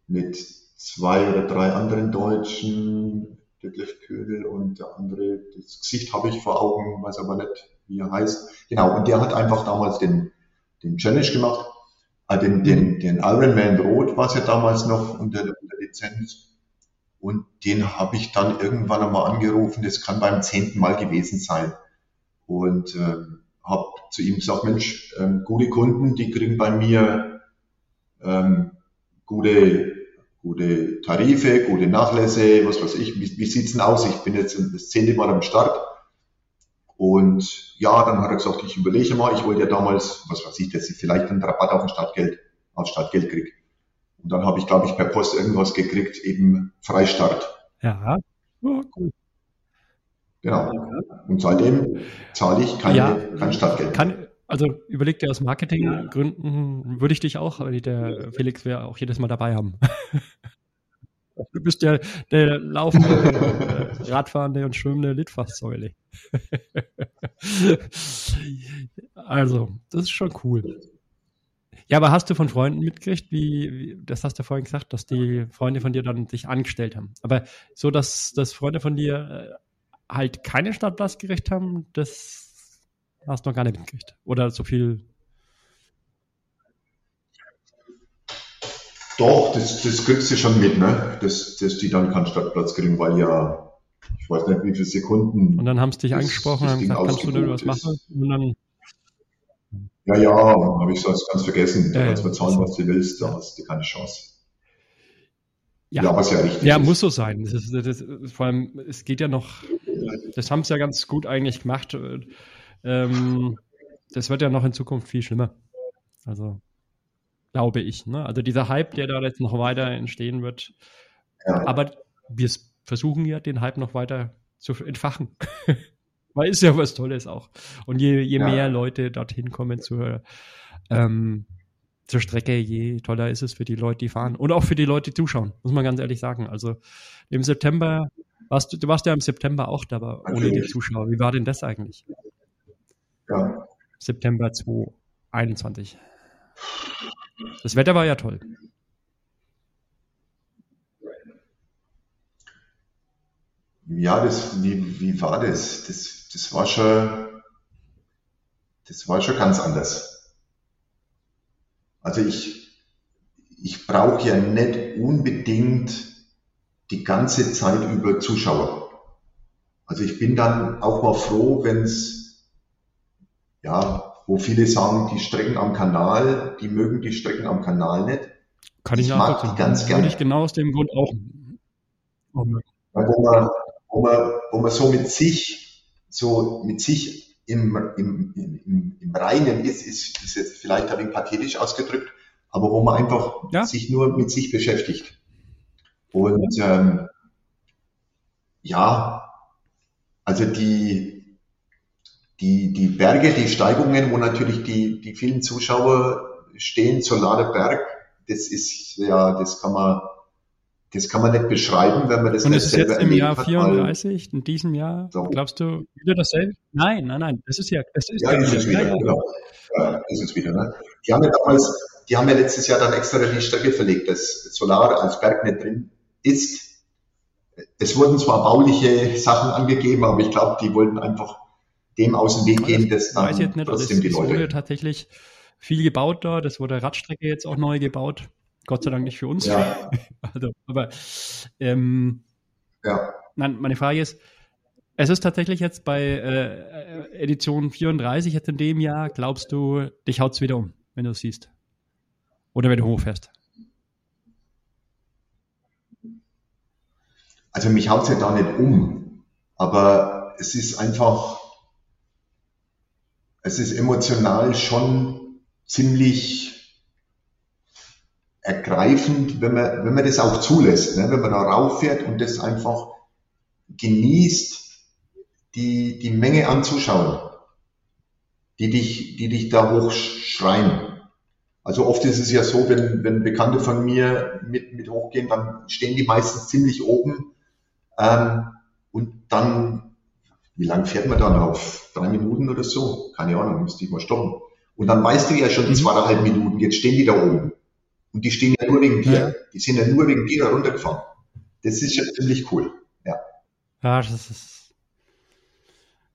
mit zwei oder drei anderen Deutschen, Detlef Ködel und der andere, das Gesicht habe ich vor Augen, weiß aber nicht, wie er heißt. Genau, und der hat einfach damals den, den Challenge gemacht, äh, den, den, den Ironman Rot war es ja damals noch unter, unter Lizenz. Und den habe ich dann irgendwann einmal angerufen, das kann beim zehnten Mal gewesen sein und äh, habe zu ihm gesagt, Mensch, ähm, gute Kunden, die kriegen bei mir ähm, gute, gute Tarife, gute Nachlässe, was weiß ich, wie, wie sieht's denn aus? Ich bin jetzt das zehnte Mal am Start. Und ja, dann hat er gesagt, ich überlege mal, ich wollte ja damals, was weiß ich, dass ich vielleicht einen Rabatt auf ein Stadtgeld, auf Stadtgeld kriege. Und dann habe ich, glaube ich, per Post irgendwas gekriegt, eben Freistart. Ja, oh, cool. Genau. Und seitdem zahle ich keine, ja, kein Stadtgeld. Kann, also überleg dir aus Marketinggründen, würde ich dich auch, aber der Felix wäre auch jedes Mal dabei haben. Du bist ja der laufende, äh, radfahrende und schwimmende Litfaßsäule. also, das ist schon cool. Ja, aber hast du von Freunden mitgekriegt, wie, wie, das hast du vorhin gesagt, dass die Freunde von dir dann sich angestellt haben. Aber so, dass, dass Freunde von dir äh, halt keine Stadtplatz gekriegt haben, das hast du noch gar nicht mitgekriegt. Oder so viel. Doch, das, das kriegst du schon mit, ne? Dass, dass die dann keinen Stadtplatz kriegen, weil ja, ich weiß nicht, wie viele Sekunden. Und dann haben sie dich das, angesprochen und gesagt, kannst du denn was machen? Und dann ja, ja, habe ich so ganz vergessen. Du kannst mir zahlen, was du willst, da hast du keine Chance. Ja, ja was ja richtig Ja, ist. muss so sein. Das ist, das ist, vor allem, es geht ja noch, das haben sie ja ganz gut eigentlich gemacht. Ähm, das wird ja noch in Zukunft viel schlimmer. Also, glaube ich. Ne? Also dieser Hype, der da jetzt noch weiter entstehen wird. Ja. Aber wir versuchen ja, den Hype noch weiter zu entfachen. Weil ist ja was Tolles auch. Und je, je ja. mehr Leute dorthin kommen zur, ähm, zur Strecke, je toller ist es für die Leute, die fahren. Und auch für die Leute, die zuschauen, muss man ganz ehrlich sagen. Also im September, warst du, du warst ja im September auch dabei, ohne die Zuschauer. Wie war denn das eigentlich? Ja. September 2021. Das Wetter war ja toll. Ja, das, wie, wie war das? Das, das war schon, das war schon ganz anders. Also ich, ich brauche ja nicht unbedingt die ganze Zeit über Zuschauer. Also ich bin dann auch mal froh, wenn es, ja, wo viele sagen, die Strecken am Kanal, die mögen die Strecken am Kanal nicht. Kann ich, ich mag die ganz gerne. Würde ich genau aus dem Grund auch. Wo man, wo man, wo man so mit sich, so mit sich im, im, im, im Reinen ist, ist, ist jetzt vielleicht ein wenig pathetisch ausgedrückt, aber wo man einfach ja. sich nur mit sich beschäftigt. Und ähm, ja, also die, die, die Berge, die Steigungen, wo natürlich die, die vielen Zuschauer stehen, Solare Berg, das ist ja, das kann man, das kann man nicht beschreiben, wenn man das Und nicht ist es jetzt im Jahr 34, in diesem Jahr, so. glaubst du, wieder dasselbe? Nein, nein, nein, das ist ja, das ist ja, ja ist es wieder, ja, genau. Ja, ist es wieder, ne? Die haben ja damals, die haben ja letztes Jahr dann extra die Strecke verlegt, dass Solar als Berg nicht drin ist. Es wurden zwar bauliche Sachen angegeben, aber ich glaube, die wollten einfach dem aus dem Weg gehen, dass dann weiß jetzt nicht, trotzdem die Leute. Es wurde tatsächlich viel gebaut da, das wurde Radstrecke jetzt auch neu gebaut. Gott sei Dank nicht für uns. Ja. also, aber ähm, ja. Nein, meine Frage ist, es ist tatsächlich jetzt bei äh, Edition 34 jetzt in dem Jahr, glaubst du, dich haut es wieder um, wenn du es siehst? Oder wenn du hochfährst? Also mich haut es ja da nicht um, aber es ist einfach, es ist emotional schon ziemlich ergreifend, wenn man, wenn man das auch zulässt, ne? wenn man da rauffährt und das einfach genießt, die, die Menge an Zuschauern, die dich, die dich da hochschreien. Also oft ist es ja so, wenn, wenn Bekannte von mir mit, mit hochgehen, dann stehen die meistens ziemlich oben ähm, und dann wie lang fährt man dann auf? Drei Minuten oder so? Keine Ahnung, müsste ich mal stoppen. Und dann weißt du ja schon die mhm. zweieinhalb Minuten, jetzt stehen die da oben. Und die stehen ja nur wegen dir. Ja. Die sind ja nur wegen dir da runtergefahren. Das ist ja ziemlich cool. Ja. Ja, das ist.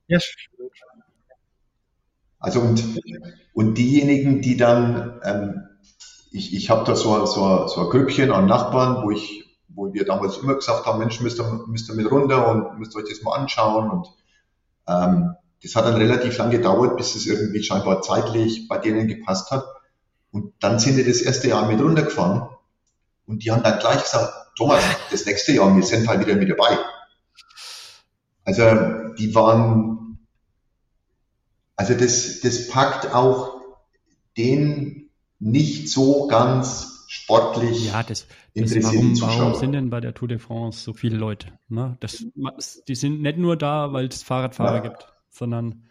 Ja, also und, und diejenigen, die dann, ähm, ich, ich habe da so, so, so ein Grüppchen an Nachbarn, wo ich, wo wir damals immer gesagt haben, Mensch, müsst ihr, müsst ihr mit runter und müsst euch das mal anschauen und ähm, das hat dann relativ lang gedauert, bis es irgendwie scheinbar zeitlich bei denen gepasst hat. Und dann sind die das erste Jahr mit runtergefahren und die haben dann gleich gesagt, Thomas, das nächste Jahr, wir sind halt wieder mit dabei. Also die waren, also das, das packt auch den nicht so ganz sportlich ja, das, das warum, warum sind denn bei der Tour de France so viele Leute? Ne? Das, die sind nicht nur da, weil es Fahrradfahrer ja. gibt, sondern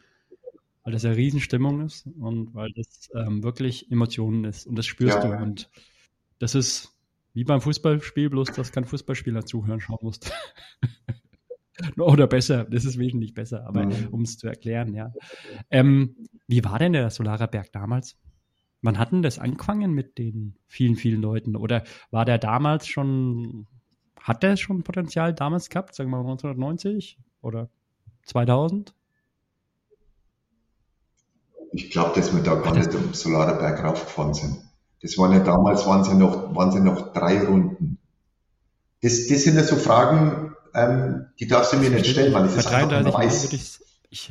weil das eine Riesenstimmung ist und weil das ähm, wirklich Emotionen ist und das spürst ja. du und das ist wie beim Fußballspiel, bloß dass kein Fußballspieler zuhören schauen muss. Oder besser, das ist wesentlich besser, aber mhm. um es zu erklären, ja. Ähm, wie war denn der Solarer Berg damals? Wann hatten das angefangen mit den vielen, vielen Leuten? Oder war der damals schon, hat der schon Potenzial damals gehabt, sagen wir mal 1990 oder 2000? Ich glaube, dass wir da gar nicht um Solarer Berg raufgefahren sind. Das waren ja damals, waren es ja noch, waren es noch drei Runden. Das, das sind ja so Fragen, ähm, die darfst du mir nicht stellen, weil ich das einfach weiß. Ich, ich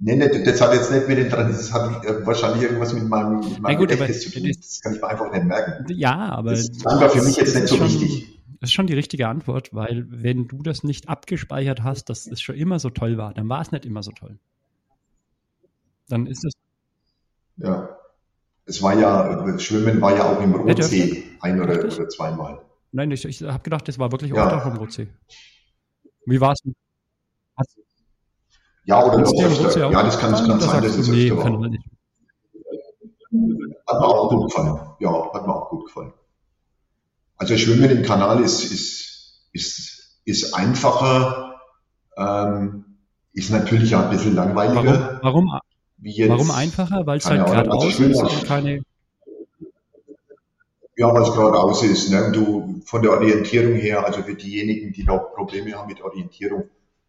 Nee, nee, das hat jetzt nicht mit den das hat wahrscheinlich irgendwas mit meinem, mit meinem gut, Gedächtnis zu tun. Das kann ich mir einfach nicht merken. Ja, aber das war für mich jetzt nicht so schon, wichtig. Das ist schon die richtige Antwort, weil wenn du das nicht abgespeichert hast, dass es schon immer so toll war, dann war es nicht immer so toll. Dann ist es. Ja. Es war ja, Schwimmen war ja auch im Rotsee ein oder, oder zweimal. Nein, ich, ich habe gedacht, das war wirklich ja. auch im Rotsee. Wie war es denn? Ja, oder noch öfter. Ja, das kann, das kann sein, dass es öfter war. Hat mir auch gut gefallen. Ja, hat mir auch gut gefallen. Also Schwimmen im Kanal ist, ist, ist, ist einfacher, ähm, ist natürlich auch ein bisschen langweiliger. Warum, warum, jetzt, warum einfacher? Weil es halt geradeaus ist und keine... Ja, weil es geradeaus ist. Ne? Du von der Orientierung her, also für diejenigen, die da Probleme haben mit Orientierung,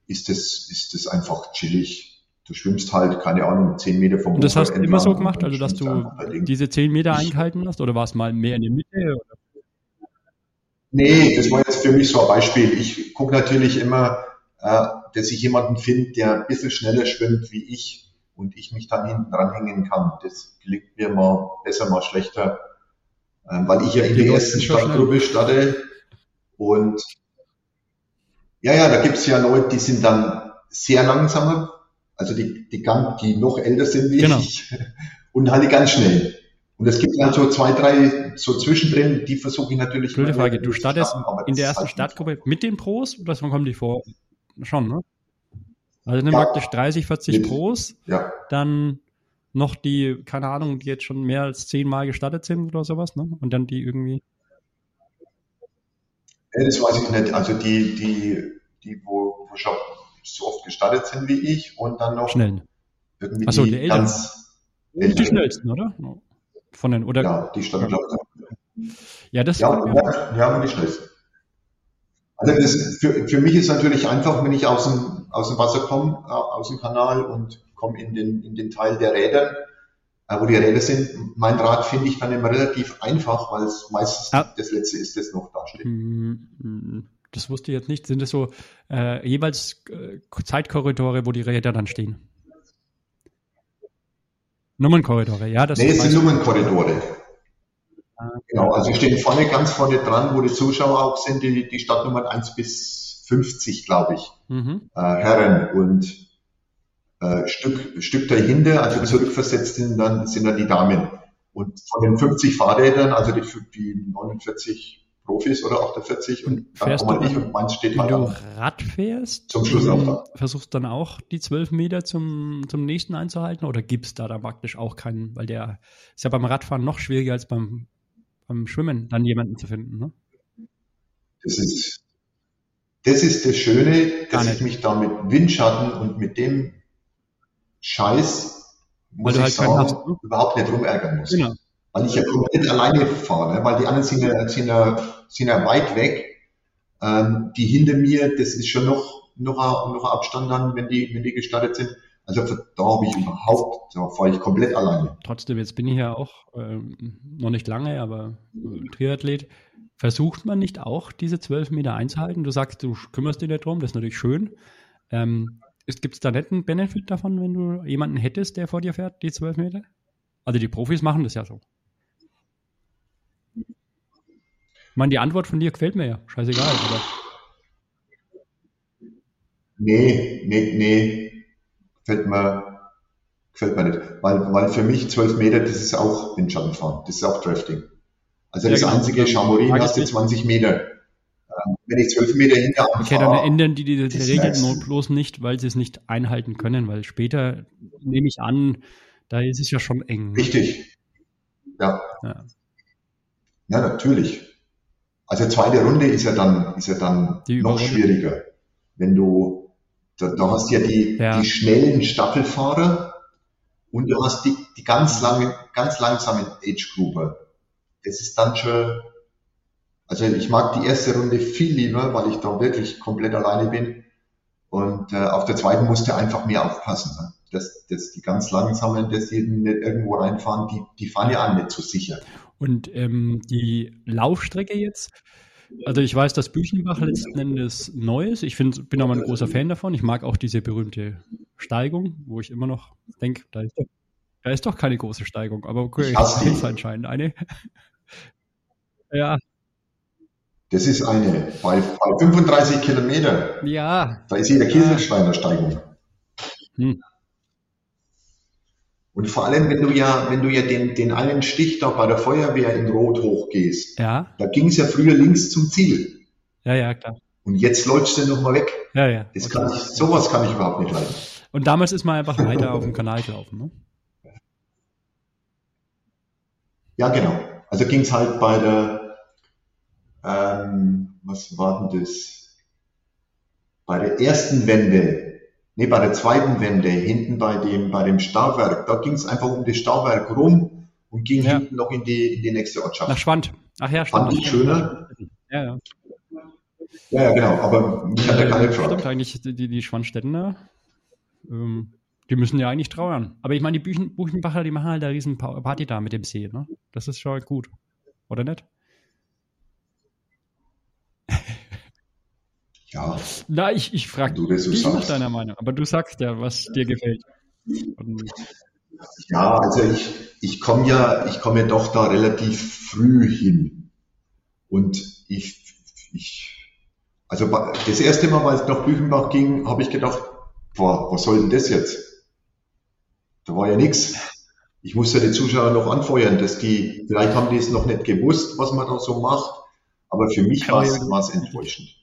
ist das, ist das einfach chillig. Du schwimmst halt, keine Ahnung, zehn Meter vom Und das hast du immer so gemacht, also dass du halt diese zehn Meter eingehalten hast oder war es mal mehr in der Mitte? Oder? Nee, das war jetzt für mich so ein Beispiel. Ich gucke natürlich immer, äh, dass ich jemanden finde, der ein bisschen schneller schwimmt wie ich und ich mich dann hinten dranhängen kann. Das gelingt mir mal besser, mal schlechter, äh, weil ich ja in der ersten Startgruppe starte und ja, ja, da gibt's ja Leute, die sind dann sehr langsamer, also die, die, die noch älter sind wie genau. ich und halt ganz schnell. Und es gibt dann so zwei, drei so zwischendrin, die versuche ich natürlich. Blöde Frage, du startest in der ersten halt Startgruppe mit den Pros oder wann kommen die vor? Schon, ne? Also dann ja. praktisch 30, 40 Mit, Pros, ja. dann noch die, keine Ahnung, die jetzt schon mehr als zehnmal gestartet sind oder sowas, ne? Und dann die irgendwie. Das weiß ich nicht. Also die, die, die, wo, wo schon so oft gestartet sind wie ich und dann noch Schnellen. irgendwie Achso, die, die ganz älteren. Die schnellsten, oder? Von den, oder? Ja, die standen, glaube ich. Ja, das ja, ja, ja, die schnellsten. Also das, für, für mich ist natürlich einfach, wenn ich aus dem, aus dem Wasser komme, äh, aus dem Kanal und komme in den, in den Teil der Räder, äh, wo die Räder sind. Mein Rad finde ich dann immer relativ einfach, weil es meistens ah. das letzte ist, das noch da steht. Mhm. Das wusste ich jetzt nicht. Sind es so äh, jeweils äh, Zeitkorridore, wo die Räder dann stehen? Nummernkorridore, ja. Das nee, es sind Nummernkorridore. Genau, also stehen vorne, ganz vorne dran, wo die Zuschauer auch sind, die, die Stadtnummern 1 bis 50, glaube ich, mhm. äh, Herren und äh, Stück, Stück dahinter, also zurückversetzt sind dann, sind dann die Damen. Und von den 50 Fahrrädern, also die, die 49 Profis oder 48 und dann komme ich und meins steht halt Wenn du Rad fährst, zum Schluss auch da. versuchst dann auch die 12 Meter zum, zum nächsten einzuhalten oder gibt es da dann praktisch auch keinen, weil der ist ja beim Radfahren noch schwieriger als beim beim Schwimmen dann jemanden zu finden. Ne? Das ist das ist das Schöne, dass ich mich da mit Windschatten und mit dem Scheiß, muss ich halt sagen, hast, ne? überhaupt nicht rumärgern muss. Genau. Weil ich ja komplett alleine fahre, ne? weil die anderen sind ja, sind ja, sind ja weit weg. Ähm, die hinter mir, das ist schon noch, noch, ein, noch ein Abstand dann, wenn die, wenn die gestartet sind. Also da habe ich überhaupt, da fahre ich komplett alleine. Trotzdem, jetzt bin ich ja auch ähm, noch nicht lange, aber äh, Triathlet. Versucht man nicht auch, diese zwölf Meter einzuhalten? Du sagst, du kümmerst dich nicht drum, das ist natürlich schön. Ähm, Gibt es da nicht einen Benefit davon, wenn du jemanden hättest, der vor dir fährt, die zwölf Meter? Also die Profis machen das ja so. Ich meine, die Antwort von dir gefällt mir ja. Scheißegal, oder? Nee, nee, nee gefällt mir, gefällt mir nicht. Weil, weil für mich 12 Meter, das ist auch Windschattenfahren, das ist auch Drafting. Also ja, das genau. einzige Chamorin hast du 20 Meter. Ähm, wenn ich 12 Meter hinter Okay, dann ändern die die, die Regel nur bloß nicht, weil sie es nicht einhalten können, weil später nehme ich an, da ist es ja schon eng. Richtig. Ja. Ja, ja natürlich. Also zweite Runde ist ja dann, ist ja dann noch schwieriger. Wenn du, da, da hast du ja die, ja. die schnellen Staffelfahrer und du hast die, die ganz langen, ganz langsamen Age-Grouper. Das ist dann schon, also ich mag die erste Runde viel lieber, weil ich da wirklich komplett alleine bin. Und äh, auf der zweiten musst du einfach mehr aufpassen. Ne? Dass, dass die ganz langsamen, dass die nicht irgendwo reinfahren, die, die fahren ja auch nicht so sicher. Und ähm, die Laufstrecke jetzt, also ich weiß, dass Büchenbach letzten Endes neu ist. Ich find, bin aber ein großer Fan davon. Ich mag auch diese berühmte Steigung, wo ich immer noch denke, da ist doch, da ist doch keine große Steigung. Aber okay, das ist anscheinend eine. ja. Das ist eine. Bei, bei 35 Kilometer. Ja. Da ist jeder Kieselsteiner Steigung. Hm. Und vor allem, wenn du ja, wenn du ja den, den einen Stich da bei der Feuerwehr in Rot hochgehst, ja. da ging es ja früher links zum Ziel. Ja, ja, klar. Und jetzt läufst du nochmal weg. Ja, ja. Das okay. kann ich, sowas kann ich überhaupt nicht leiden. Und damals ist man einfach weiter auf dem Kanal gelaufen, ne? Ja, genau. Also ging es halt bei der, ähm, was war denn das? Bei der ersten Wende Nee, bei der zweiten Wende, hinten bei dem, bei dem Stauwerk, da ging es einfach um das Stauwerk rum und ging ja. hinten noch in die, in die nächste Ortschaft. Nach Schwand. Ach ja, Schwand. Fand ich schöner. Ja, ja. Ja, ja, genau, aber mich hat er keine gefragt. Stimmt eigentlich, die, die Schwandstädtener, ähm, die müssen ja eigentlich trauern. Aber ich meine, die Buchen, Buchenbacher, die machen halt eine riesen Party da mit dem See, ne? Das ist schon gut. Oder nicht? Ja. Na, ich, ich frage dich so nach deiner Meinung, aber du sagst ja, was dir gefällt. Und ja, also ich, ich komme ja, ich komme ja doch da relativ früh hin. Und ich, ich, also das erste Mal, weil es nach Büchenbach ging, habe ich gedacht, boah, was soll denn das jetzt? Da war ja nichts. Ich musste die Zuschauer noch anfeuern, dass die, vielleicht haben die es noch nicht gewusst, was man da so macht, aber für mich war es enttäuschend.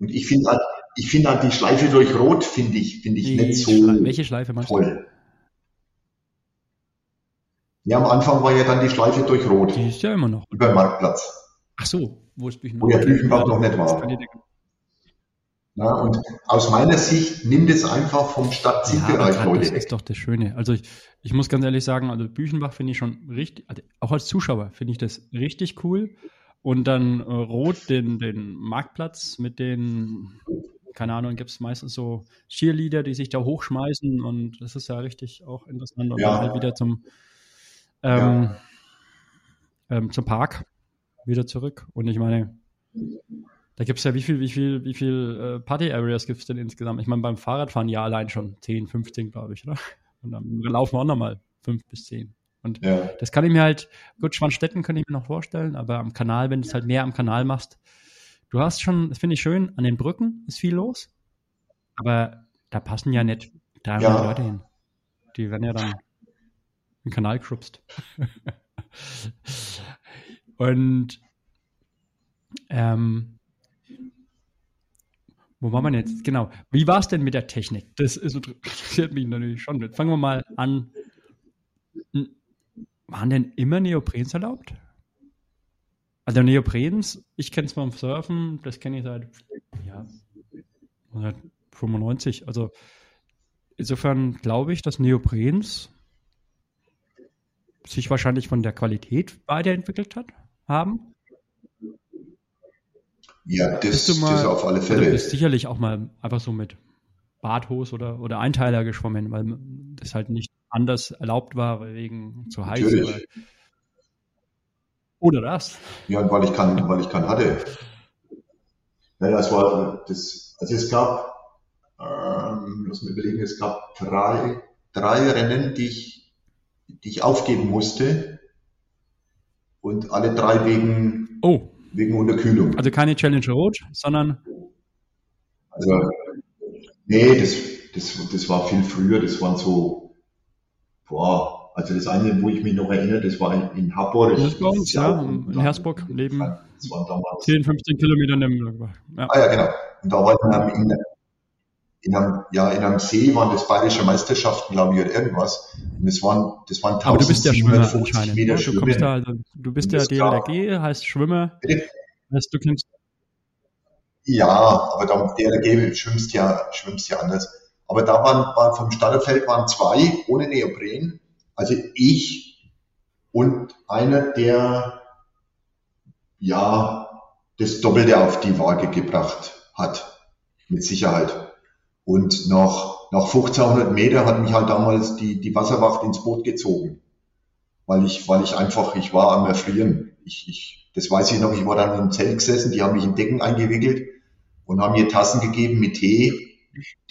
Und ich finde halt, ich finde halt die Schleife durch Rot finde ich, finde ich die nicht so Schle welche Schleife toll. Ja, am Anfang war ja dann die Schleife durch Rot. Die ist ja immer noch. Über den Marktplatz. Ach so, wo ist Büchenbach? Wo ja Büchenbach noch nicht war. Ja, und aus meiner Sicht nimmt es einfach vom Stadtzielbereich ja, Leute Das ist doch das Schöne. Also ich, ich muss ganz ehrlich sagen, also Büchenbach finde ich schon richtig, also auch als Zuschauer finde ich das richtig cool. Und dann äh, Rot den, den Marktplatz mit den, keine Ahnung, gibt es meistens so Cheerleader, die sich da hochschmeißen und das ist ja richtig auch interessant. Und ja. dann halt wieder zum, ähm, ja. ähm, zum Park wieder zurück. Und ich meine, da gibt es ja wie viel, wie viel, wie viel äh, Party-Areas gibt es denn insgesamt? Ich meine, beim Fahrradfahren ja allein schon 10, 15, glaube ich, oder? Und dann laufen wir auch nochmal 5 bis 10. Und ja. das kann ich mir halt, gut, Schwanstetten könnte ich mir noch vorstellen, aber am Kanal, wenn du es halt mehr am Kanal machst, du hast schon, das finde ich schön, an den Brücken ist viel los, aber da passen ja nicht 300 ja. Leute hin. Die werden ja dann im Kanal geschubst. Und ähm, wo war man jetzt? Genau. Wie war es denn mit der Technik? Das ist, interessiert mich natürlich schon. Fangen wir mal an. Waren denn immer Neoprens erlaubt? Also Neoprens, ich kenne es beim Surfen, das kenne ich seit, ja, seit 95. Also insofern glaube ich, dass Neoprens sich wahrscheinlich von der Qualität weiterentwickelt hat, haben. Ja, das, mal, das auf alle Fälle. Du bist sicherlich auch mal einfach so mit Badhose oder, oder Einteiler geschwommen, weil das halt nicht anders erlaubt war, wegen zu heiß. Oder, oder das. Ja, weil ich kann, weil ich kann hatte. Naja, es war das, also es gab, ähm, lass mich überlegen, es gab drei, drei Rennen, die ich, die ich aufgeben musste. Und alle drei wegen, oh. wegen Unterkühlung. Also keine Challenge Rot, sondern. Also, nee, das, das, das war viel früher, das waren so boah, also das eine, wo ich mich noch erinnere, das war in, in Habor. Das ist bei uns, ja, in Hersburg, neben das waren damals 10, 15 Kilometer neben ja. Ah ja, genau. Und da war ich in einem, in einem, ja, in einem See waren das bayerische Meisterschaften, glaube ich, oder irgendwas. Und das waren, das waren 1750 ja Meter ne? du, da, also, du bist ja DLRG, heißt Schwimmer. Heißt, du kennst ja, aber da, DLRG schwimmst ja, schwimmst ja anders. Aber da waren, waren vom Starterfeld waren zwei ohne Neopren. Also ich und einer, der ja das Doppelte auf die Waage gebracht hat. Mit Sicherheit. Und nach, nach 1500 Meter hat mich halt damals die, die Wasserwacht ins Boot gezogen. Weil ich, weil ich einfach, ich war am Erfrieren. Ich, ich, das weiß ich noch, ich war dann im Zelt gesessen, die haben mich in Decken eingewickelt und haben mir Tassen gegeben mit Tee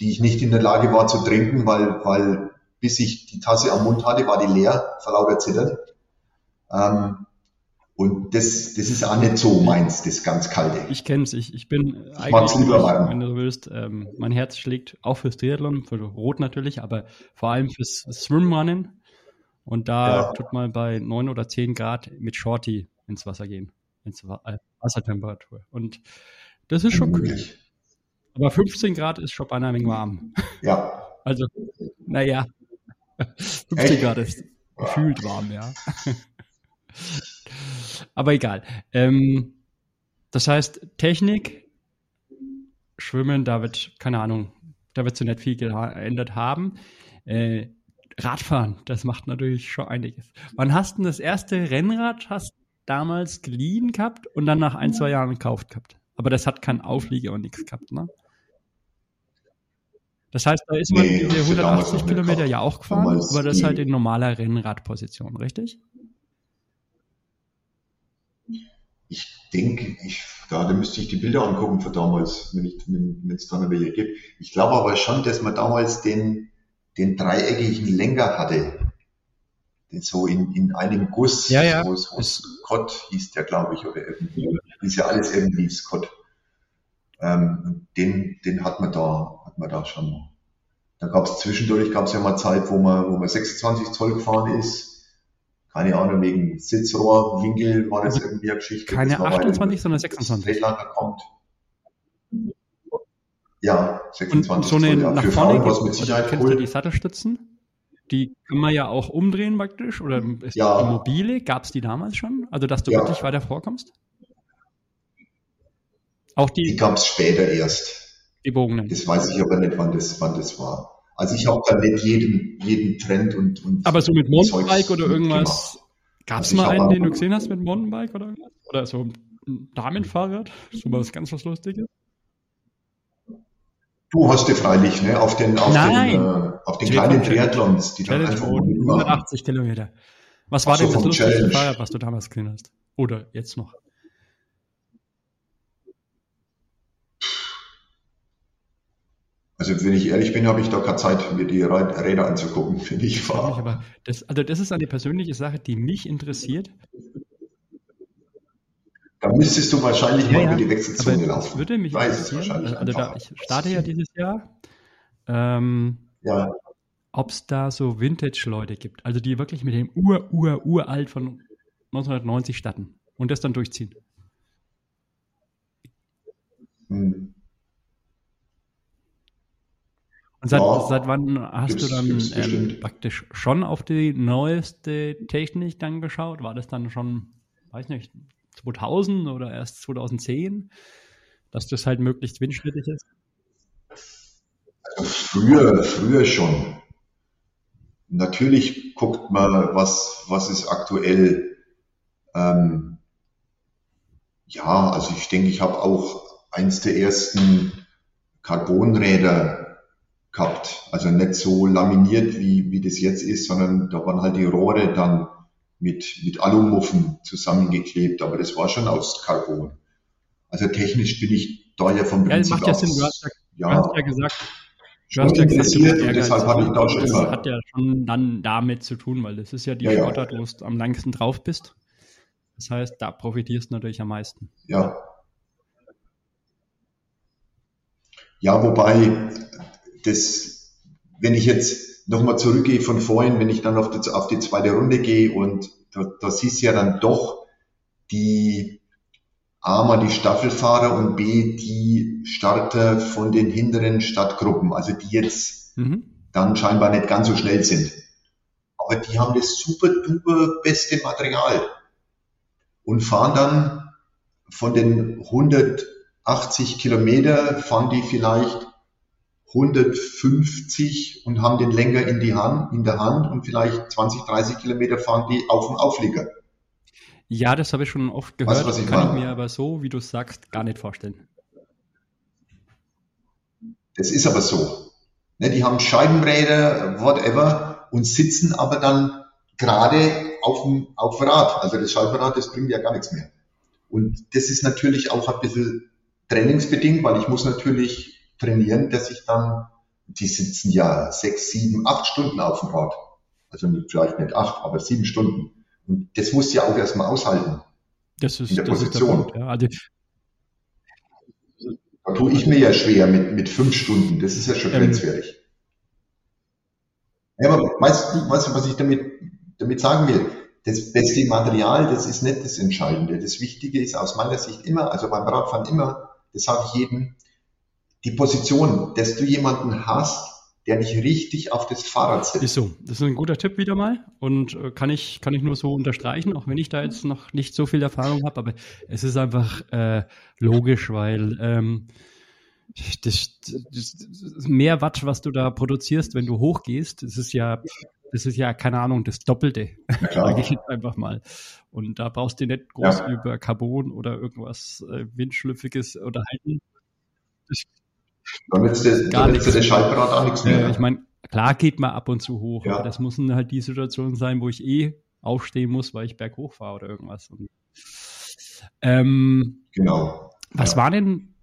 die ich nicht in der Lage war zu trinken, weil, weil bis ich die Tasse am Mund hatte, war die leer, vor lauter Zittern. Ähm, und das, das ist auch nicht so meins, das ganz kalte. Ich kenne es, ich, ich bin ich eigentlich, lieber wenn du willst, ähm, mein Herz schlägt auch fürs Triathlon, für Rot natürlich, aber vor allem fürs Swimrunnen. Und da ja. tut man bei 9 oder 10 Grad mit Shorty ins Wasser gehen, ins äh, Wassertemperatur. Und das ist schon kühl. Aber 15 Grad ist schon beinahe ein wenig warm. Ja. Also, naja, 15 Echt? Grad ist gefühlt warm, ja. Aber egal. Ähm, das heißt, Technik, Schwimmen, da wird, keine Ahnung, da wird so nicht viel geändert haben. Äh, Radfahren, das macht natürlich schon einiges. Wann hast du das erste Rennrad hast damals geliehen gehabt und dann nach ein, zwei Jahren gekauft gehabt? Aber das hat keinen Auflieger und nichts gehabt, ne? Das heißt, da ist man nee, diese 180 Kilometer ja auch gefahren, aber das ist halt in normaler Rennradposition, richtig? Ich denke, ich, da, müsste ich die Bilder angucken von damals, wenn wenn es da noch welche gibt. Ich glaube aber schon, dass man damals den, den dreieckigen Lenker hatte. Den so in, in einem Guss. Ja, ja. So, so Scott hieß der, glaube ich, oder irgendwie. Ist ja alles irgendwie Scott. Ähm, den, den hat man da, hat man da schon. Da gab es zwischendurch, gab es ja mal Zeit, wo man, wo man 26 Zoll gefahren ist. Keine Ahnung, wegen Sitzrohrwinkel war das also irgendwie eine Geschichte. Keine 28, sondern 26. Feldlager kommt. Ja, 26 und so eine Zoll, ja. nach Für vorne Frauen, was mit Sicherheit kennst cool. du die Sattelstützen? Die kann man ja auch umdrehen praktisch oder ist ja. die mobile? Gab es die damals schon? Also dass du ja. wirklich weiter vorkommst? Auch die, die gab es später erst. Die bogenen. Das weiß ich aber nicht, wann das, wann das war. Also ich habe da nicht jeden, jeden Trend und, und Aber so mit Mountainbike oder irgendwas. Gab es also mal einen, den du gesehen hast mit Mountainbike oder irgendwas? Oder so ein Damenfahrrad? So was ganz was Lustiges? Du hast ja freilich, ne, auf den, auf Nein. den, äh, auf den kleinen Triathlons, die Challenge dann einfach 180 Kilometer. Was war so, denn das lustigste Fahrrad, was du damals gesehen hast? Oder jetzt noch? Also wenn ich ehrlich bin, habe ich da keine Zeit, mir die Räder anzugucken, finde ich wahr. Aber das, also das ist eine persönliche Sache, die mich interessiert. Da müsstest du wahrscheinlich ja, mal über die Wechselzone laufen. Das würde mich Weiß interessieren. Also, also da, ich starte ja dieses Jahr. Ähm, ja. Ob es da so Vintage-Leute gibt, also die wirklich mit dem Ur, Ur, Uralt von 1990 starten und das dann durchziehen. Hm. Und seit, ja, seit wann hast du dann ähm, praktisch schon auf die neueste Technik dann geschaut? War das dann schon, weiß nicht, 2000 oder erst 2010, dass das halt möglichst windschnittig ist? Also früher, früher schon. Natürlich guckt man, was, was ist aktuell. Ähm, ja, also ich denke, ich habe auch eins der ersten Carbonräder gehabt. Also nicht so laminiert, wie, wie das jetzt ist, sondern da waren halt die Rohre dann mit, mit Alumuffen zusammengeklebt, aber das war schon aus Carbon. Also technisch bin ich da ja vom Prinzip ja, macht ja Sinn. Du hast ja, ja, hast ja gesagt, du hast ja gesagt, und deshalb hatte ich da schon das immer. hat ja schon dann damit zu tun, weil das ist ja die ja, Sportart, wo du am langsten drauf bist. Das heißt, da profitierst du natürlich am meisten. Ja. Ja, wobei das, wenn ich jetzt nochmal zurückgehe von vorhin, wenn ich dann auf die, auf die zweite Runde gehe und da, da siehst du ja dann doch die A mal die Staffelfahrer und B die Starter von den hinteren Stadtgruppen, also die jetzt mhm. dann scheinbar nicht ganz so schnell sind. Aber die haben das super duper beste Material und fahren dann von den 180 Kilometer, fahren die vielleicht 150 und haben den länger in, die Hand, in der Hand und vielleicht 20, 30 Kilometer fahren die auf dem Auflieger. Ja, das habe ich schon oft gehört. Weißt, ich kann meine? ich mir aber so, wie du sagst, gar nicht vorstellen. Das ist aber so. Ne, die haben Scheibenräder, whatever, und sitzen aber dann gerade auf dem auf Rad. Also das Scheibenrad, das bringt ja gar nichts mehr. Und das ist natürlich auch ein bisschen trainingsbedingt, weil ich muss natürlich trainieren, dass ich dann, die sitzen ja sechs, sieben, acht Stunden auf dem Rad. Also vielleicht nicht acht, aber sieben Stunden. Und das musst du ja auch erstmal aushalten. Das ist, in der das Position. Ist der ja. also, da tue ich mir ja schwer mit, mit fünf Stunden. Das ist ja schon ähm, grenzwertig. Ja, aber weißt du, weißt, was ich damit, damit sagen will? Das beste Material, das ist nicht das Entscheidende. Das Wichtige ist aus meiner Sicht immer, also beim Radfahren immer, das sage ich jedem, die Position, dass du jemanden hast, der dich richtig auf das Fahrrad setzt. Ist so. Das ist ein guter Tipp wieder mal und äh, kann ich, kann ich nur so unterstreichen, auch wenn ich da jetzt noch nicht so viel Erfahrung habe, aber es ist einfach äh, logisch, weil ähm, das, das, mehr Watt, was du da produzierst, wenn du hochgehst, das ist ja, das ist ja, keine Ahnung, das Doppelte, sage ich jetzt einfach mal. Und da brauchst du nicht groß ja. über Carbon oder irgendwas äh, Windschlüpfiges unterhalten. Das, dann nützt Gar nützt das Schaltrad auch nichts mehr. Ja, ich meine, klar geht man ab und zu hoch, ja. aber das muss halt die Situation sein, wo ich eh aufstehen muss, weil ich berghoch fahre oder irgendwas. Und, ähm, genau. Was ja. war denn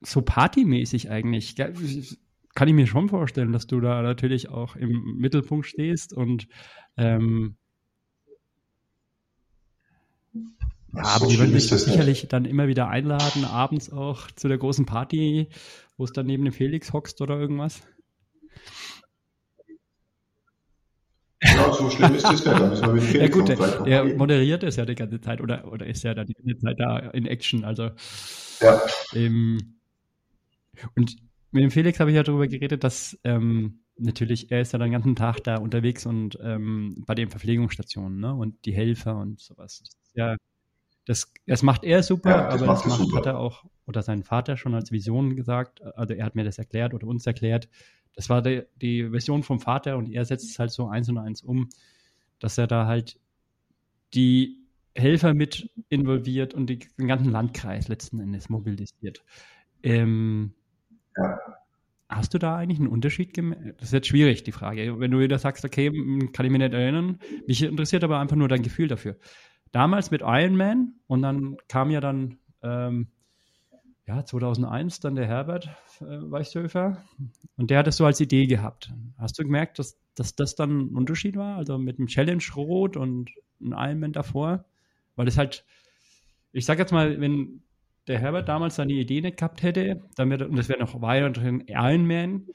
so partymäßig eigentlich? Kann ich mir schon vorstellen, dass du da natürlich auch im Mittelpunkt stehst und ähm, ja, aber die würden dich sicherlich nicht. dann immer wieder einladen, abends auch zu der großen Party, wo es dann neben dem Felix hockst oder irgendwas. Ja, so schlimm ist das nicht. Dann müssen wir mit Felix ja gut, der, der moderiert es ja die ganze Zeit oder, oder ist ja da die ganze Zeit da in Action. Also ja. Ähm, und mit dem Felix habe ich ja darüber geredet, dass ähm, natürlich, er ist ja den ganzen Tag da unterwegs und ähm, bei den Verpflegungsstationen, ne? Und die Helfer und sowas. Ja, das, das macht er super, ja, das aber das macht, super. hat er auch, oder sein Vater schon als Vision gesagt, also er hat mir das erklärt oder uns erklärt. Das war die, die Vision vom Vater und er setzt es halt so eins und eins um, dass er da halt die Helfer mit involviert und die, den ganzen Landkreis letzten Endes mobilisiert. Ähm, ja. Hast du da eigentlich einen Unterschied gemerkt? Das ist jetzt schwierig, die Frage. Wenn du wieder sagst, okay, kann ich mich nicht erinnern, mich interessiert aber einfach nur dein Gefühl dafür. Damals mit Iron Man und dann kam ja dann ähm, ja, 2001 dann der Herbert äh, Weichshöfer und der hat es so als Idee gehabt. Hast du gemerkt, dass, dass das dann ein Unterschied war? Also mit dem Challenge Rot und ein Iron Man davor? Weil es halt, ich sag jetzt mal, wenn der Herbert damals seine Idee nicht gehabt hätte, dann wäre, und das wäre noch weiterhin Iron Man,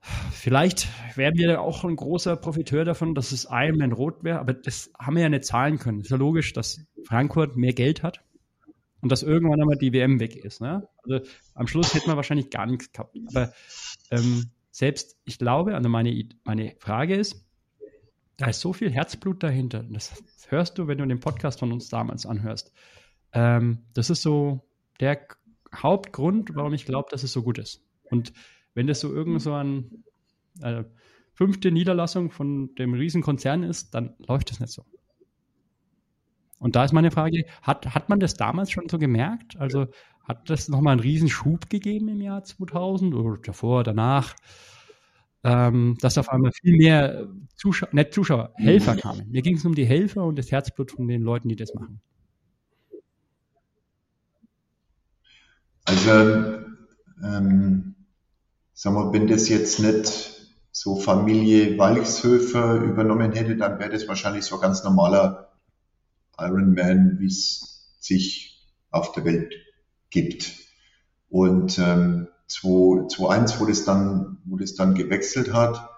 Vielleicht wären wir auch ein großer Profiteur davon, dass es Iron Man rot wäre, aber das haben wir ja nicht zahlen können. Ist ja logisch, dass Frankfurt mehr Geld hat und dass irgendwann einmal die WM weg ist. Ne? Also am Schluss hätten wir wahrscheinlich gar nichts gehabt. Aber ähm, selbst, ich glaube, also meine, meine Frage ist, da ist so viel Herzblut dahinter. Das hörst du, wenn du den Podcast von uns damals anhörst. Ähm, das ist so der Hauptgrund, warum ich glaube, dass es so gut ist. Und wenn das so irgend so ein äh, fünfte Niederlassung von dem Riesenkonzern ist, dann läuft das nicht so. Und da ist meine Frage, hat, hat man das damals schon so gemerkt? Also hat das nochmal einen Riesenschub gegeben im Jahr 2000 oder davor, danach, ähm, dass auf einmal viel mehr Zuschauer, nicht Zuschauer, Helfer kamen. Mir ging es um die Helfer und das Herzblut von den Leuten, die das machen. Also, ähm, sagen wir, wenn das jetzt nicht so Familie Walchshöfer übernommen hätte, dann wäre das wahrscheinlich so ein ganz normaler Ironman, wie es sich auf der Welt gibt. Und ähm, 2.1, wo das dann, wo das dann gewechselt hat,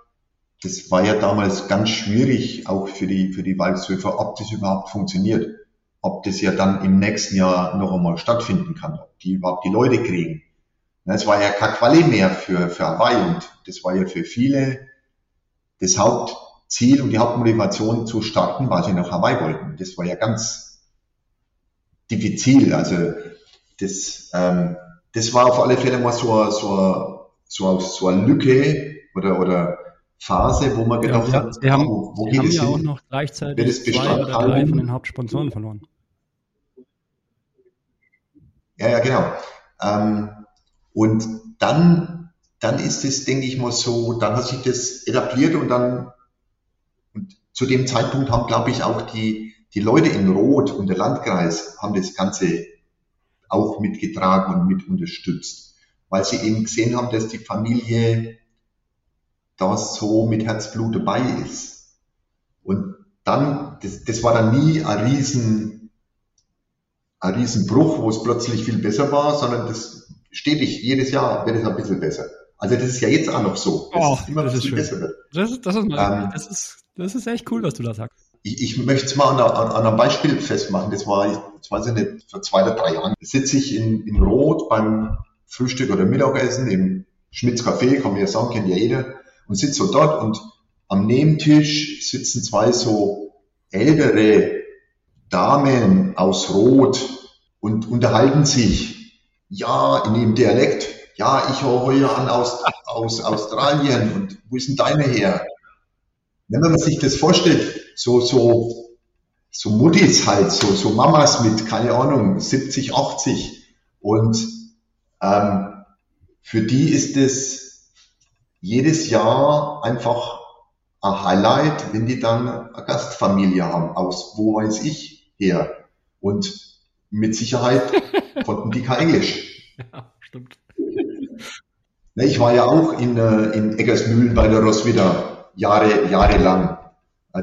das war ja damals ganz schwierig, auch für die, für die Walchshöfer, ob das überhaupt funktioniert ob das ja dann im nächsten Jahr noch einmal stattfinden kann, ob die überhaupt die Leute kriegen. Es war ja keine Quali mehr für, für Hawaii und das war ja für viele das Hauptziel und die Hauptmotivation zu starten, weil sie nach Hawaii wollten. Das war ja ganz diffizil. Also das, ähm, das war auf alle Fälle mal so, so, so, so eine Lücke oder, oder Phase, wo man gedacht ja, hat, sie haben, wo, wo sie haben ja hin? auch noch gleichzeitig zwei oder drei von den Hauptsponsoren verloren. Ja, ja, genau. Ähm, und dann, dann ist es, denke ich mal, so, dann hat sich das etabliert und dann, und zu dem Zeitpunkt haben, glaube ich, auch die, die Leute in Rot und der Landkreis haben das Ganze auch mitgetragen und mit unterstützt, weil sie eben gesehen haben, dass die Familie da so mit Herzblut dabei ist. Und dann, das, das war dann nie ein riesen ein Riesenbruch, wo es plötzlich viel besser war, sondern das stetig, jedes Jahr wird es ein bisschen besser. Also das ist ja jetzt auch noch so. Das oh, ist immer das ist schön. besser wird. Das ist, das, ist, ähm, das, ist, das ist echt cool, was du da sagst. Ich, ich möchte es mal an, an, an, einem Beispiel festmachen. Das war, das weiß ich nicht, vor zwei oder drei Jahren. Sitze ich in, in Rot beim Frühstück oder Mittagessen im Schmitz Café, kann man ja sagen, kennt ja jeder, und sitze so dort und am Nebentisch sitzen zwei so ältere Damen aus Rot und unterhalten sich. Ja, in dem Dialekt. Ja, ich höre heute an aus, aus Australien und wo ist denn deine her? Wenn man sich das vorstellt, so, so, so Muttis halt, so, so Mamas mit, keine Ahnung, 70, 80 und ähm, für die ist es jedes Jahr einfach ein Highlight, wenn die dann eine Gastfamilie haben aus, wo weiß ich, her. Und mit Sicherheit konnten die kein Englisch. Ja, stimmt. Ich war ja auch in, äh, in Eggersmühlen bei der Roswitha Jahre, jahrelang.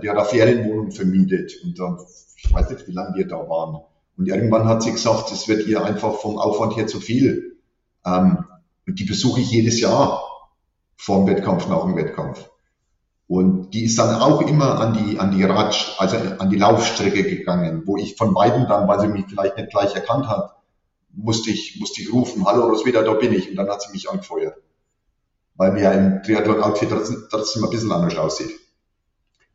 Die hat eine Ferienwohnung vermietet und dann, ich weiß nicht, wie lange wir da waren. Und irgendwann hat sie gesagt, es wird ihr einfach vom Aufwand her zu viel. Ähm, und die besuche ich jedes Jahr vor dem Wettkampf, nach dem Wettkampf. Und die ist dann auch immer an die, an die Rad, also an die Laufstrecke gegangen, wo ich von beiden dann, weil sie mich vielleicht nicht gleich erkannt hat, musste ich, musste ich rufen, hallo Roswitha, da bin ich. Und dann hat sie mich angefeuert. Weil mir ja im Triathlon-Outfit trotzdem, trotzdem ein bisschen anders aussieht.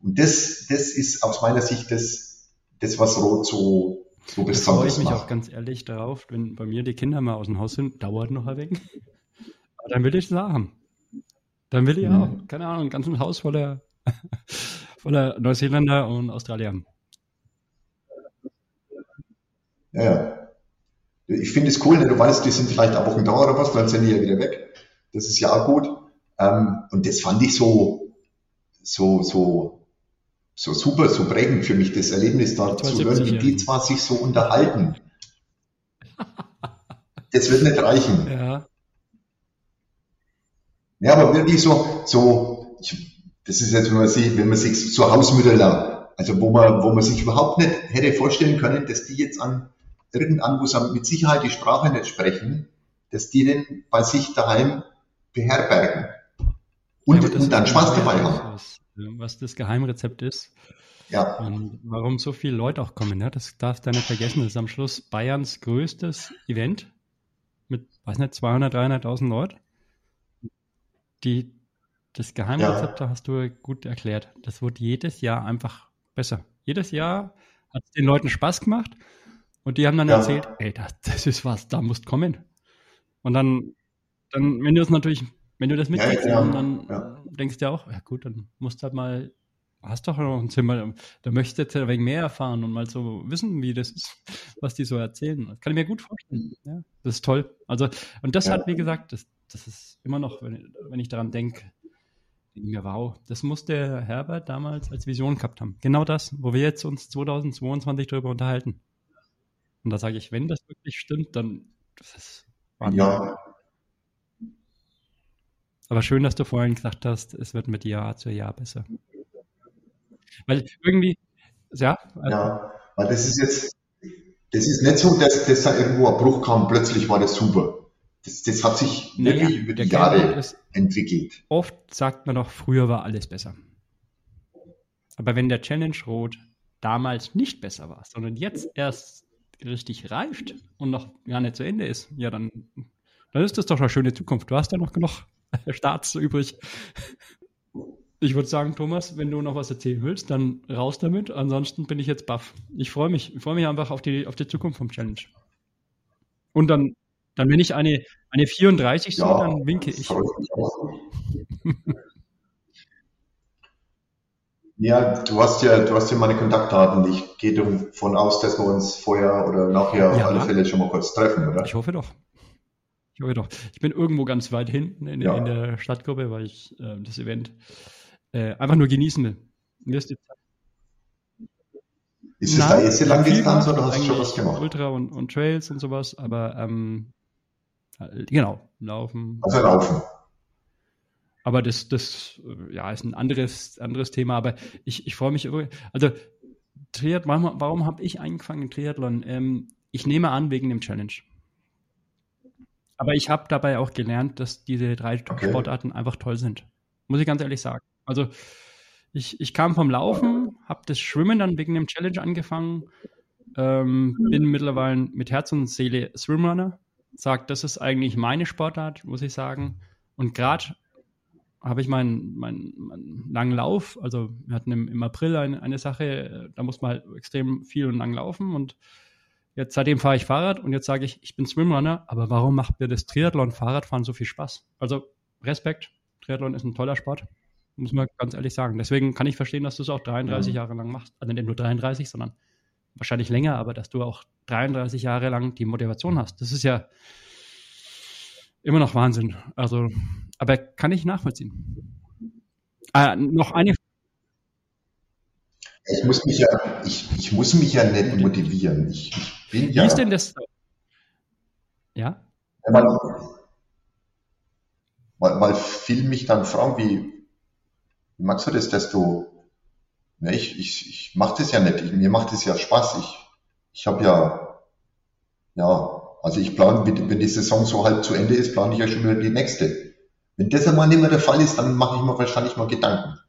Und das, das ist aus meiner Sicht das, das was Rot so, so besonders macht. freue ich mich macht. auch ganz ehrlich darauf, wenn bei mir die Kinder mal aus dem Haus sind, dauert noch ein wenig. Aber dann will ich es haben. Dann will ich mhm. auch, keine Ahnung, ein ganzes Haus voller, voller Neuseeländer und Australier. Ja, ja. Ich finde es cool, ne? du weißt, die sind vielleicht eine Woche da oder was, dann sind die ja wieder weg. Das ist ja auch gut. Ähm, und das fand ich so, so, so, so super, so prägend für mich, das Erlebnis da zu hören, wie die zwar sich so unterhalten. Das wird nicht reichen. Ja. Ja, aber wirklich so, so, ich, das ist jetzt, wenn man sich, wenn man sich so Hausmütter, also wo man, wo man sich überhaupt nicht hätte vorstellen können, dass die jetzt an irgendwann, wo sie mit Sicherheit die Sprache nicht sprechen, dass die den bei sich daheim beherbergen und, ja, und dann Spaß dabei haben. Was, was das Geheimrezept ist. Ja. Und warum so viele Leute auch kommen, ja, das darfst du nicht vergessen. Das ist am Schluss Bayerns größtes Event mit, weiß nicht, 200, 300.000 Leuten. Die, das Geheimrezept ja. hast du gut erklärt. Das wird jedes Jahr einfach besser. Jedes Jahr hat es den Leuten Spaß gemacht und die haben dann ja. erzählt, ey, das, das ist was, da musst kommen. Und dann, dann, wenn du es natürlich, wenn du das mitkriegst, ja, ja, dann ja. denkst du ja auch, ja gut, dann musst du halt mal, hast doch noch ein Zimmer, da möchtest du jetzt ein wenig mehr erfahren und mal so wissen, wie das ist, was die so erzählen. Das kann ich mir gut vorstellen. Ja, das ist toll. Also, und das hat, wie gesagt, das, das ist immer noch, wenn, wenn ich daran denke, denke mir, wow, das muss der Herbert damals als Vision gehabt haben. Genau das, wo wir jetzt uns 2022 darüber unterhalten. Und da sage ich, wenn das wirklich stimmt, dann das ist Wahnsinn. Ja. Aber schön, dass du vorhin gesagt hast, es wird mit Jahr zu Jahr besser. Weil irgendwie, ja. Also ja, weil das ist jetzt, das ist nicht so, dass, dass da irgendwo ein Bruch kam, plötzlich war das super. Das, das hat sich naja, wirklich über die Jahre entwickelt. Oft sagt man doch, früher war alles besser. Aber wenn der Challenge Rot damals nicht besser war, sondern jetzt erst richtig reift und noch gar nicht zu Ende ist, ja, dann, dann ist das doch eine schöne Zukunft. Du hast ja noch genug Starts übrig. Ich würde sagen, Thomas, wenn du noch was erzählen willst, dann raus damit. Ansonsten bin ich jetzt baff. Ich freue mich. Ich freue mich einfach auf die, auf die Zukunft vom Challenge. Und dann, dann wenn ich eine, eine 34 ja, sehe, dann winke ich. Ja, du hast ja, du hast ja meine Kontaktdaten. Ich gehe davon aus, dass wir uns vorher oder nachher ja. auf alle Fälle schon mal kurz treffen, oder? Ich hoffe doch. Ich hoffe doch. Ich bin irgendwo ganz weit hinten in, ja. in der Stadtgruppe, weil ich äh, das Event äh, einfach nur genießen will. Ist die es da erste Langdistanz oder hast du schon was gemacht? Ultra und, und Trails und sowas, aber ähm, äh, genau, laufen. Also laufen. Aber das, das ja, ist ein anderes, anderes Thema. Aber ich, ich freue mich. Also, Triathlon, warum, warum habe ich angefangen in Triathlon? Ähm, ich nehme an, wegen dem Challenge. Aber ich habe dabei auch gelernt, dass diese drei okay. Sportarten einfach toll sind. Muss ich ganz ehrlich sagen. Also, ich, ich kam vom Laufen, habe das Schwimmen dann wegen dem Challenge angefangen, ähm, bin mittlerweile mit Herz und Seele Swimrunner, sagt, das ist eigentlich meine Sportart, muss ich sagen. Und gerade habe ich meinen, meinen, meinen langen Lauf, also wir hatten im, im April eine, eine Sache, da muss man halt extrem viel und lang laufen und jetzt seitdem fahre ich Fahrrad und jetzt sage ich, ich bin Swimrunner, aber warum macht mir das Triathlon Fahrradfahren so viel Spaß? Also Respekt, Triathlon ist ein toller Sport, muss man ganz ehrlich sagen. Deswegen kann ich verstehen, dass du es auch 33 ja. Jahre lang machst. Also nicht nur 33, sondern wahrscheinlich länger, aber dass du auch 33 Jahre lang die Motivation hast. Das ist ja immer noch Wahnsinn. Also aber kann ich nachvollziehen. Äh, noch eine ich muss mich ja, ich, ich muss mich ja nicht motivieren. Ich, ich bin Wie ja, ist denn das? Ja? Man, weil, weil viele mich dann fragen, wie, wie machst du das, dass du, ne, ich, ich, ich mache das ja nicht, ich, mir macht das ja Spaß. Ich, ich habe ja, ja, also ich plane, wenn die Saison so halb zu Ende ist, plane ich ja schon wieder die nächste. Wenn das einmal nicht mehr der Fall ist, dann mache ich mir wahrscheinlich mal Gedanken.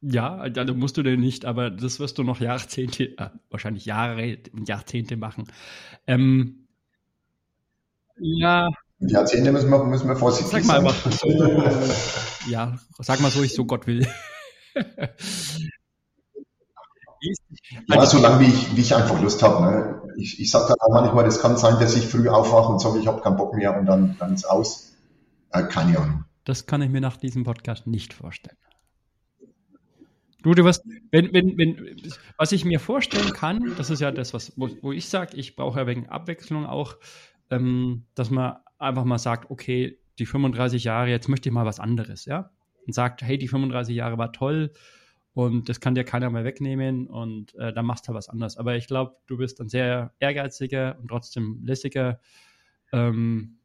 Ja, da musst du denn nicht, aber das wirst du noch Jahrzehnte, äh, wahrscheinlich Jahre, Jahrzehnte machen. Ähm, Ja. Die Jahrzehnte müssen wir, müssen wir vorsichtig sag mal sein. so, ja, sag mal so, ich so Gott will. Ja, solange wie ich, wie ich einfach Lust habe. Ne? Ich, ich sage dann auch manchmal, das kann sein, dass ich früh aufwache und sage, ich habe keinen Bock mehr und dann, dann ist aus. Äh, keine Ahnung. Das kann ich mir nach diesem Podcast nicht vorstellen. Du, du was, wenn, wenn, wenn, was ich mir vorstellen kann, das ist ja das, was, wo, wo ich sage, ich brauche ja wegen Abwechslung auch, ähm, dass man einfach mal sagt, okay, die 35 Jahre, jetzt möchte ich mal was anderes, ja? Und sagt, hey, die 35 Jahre war toll, und das kann dir keiner mehr wegnehmen und äh, dann machst du halt was anderes. Aber ich glaube, du bist ein sehr ehrgeiziger und trotzdem lässiger ähm,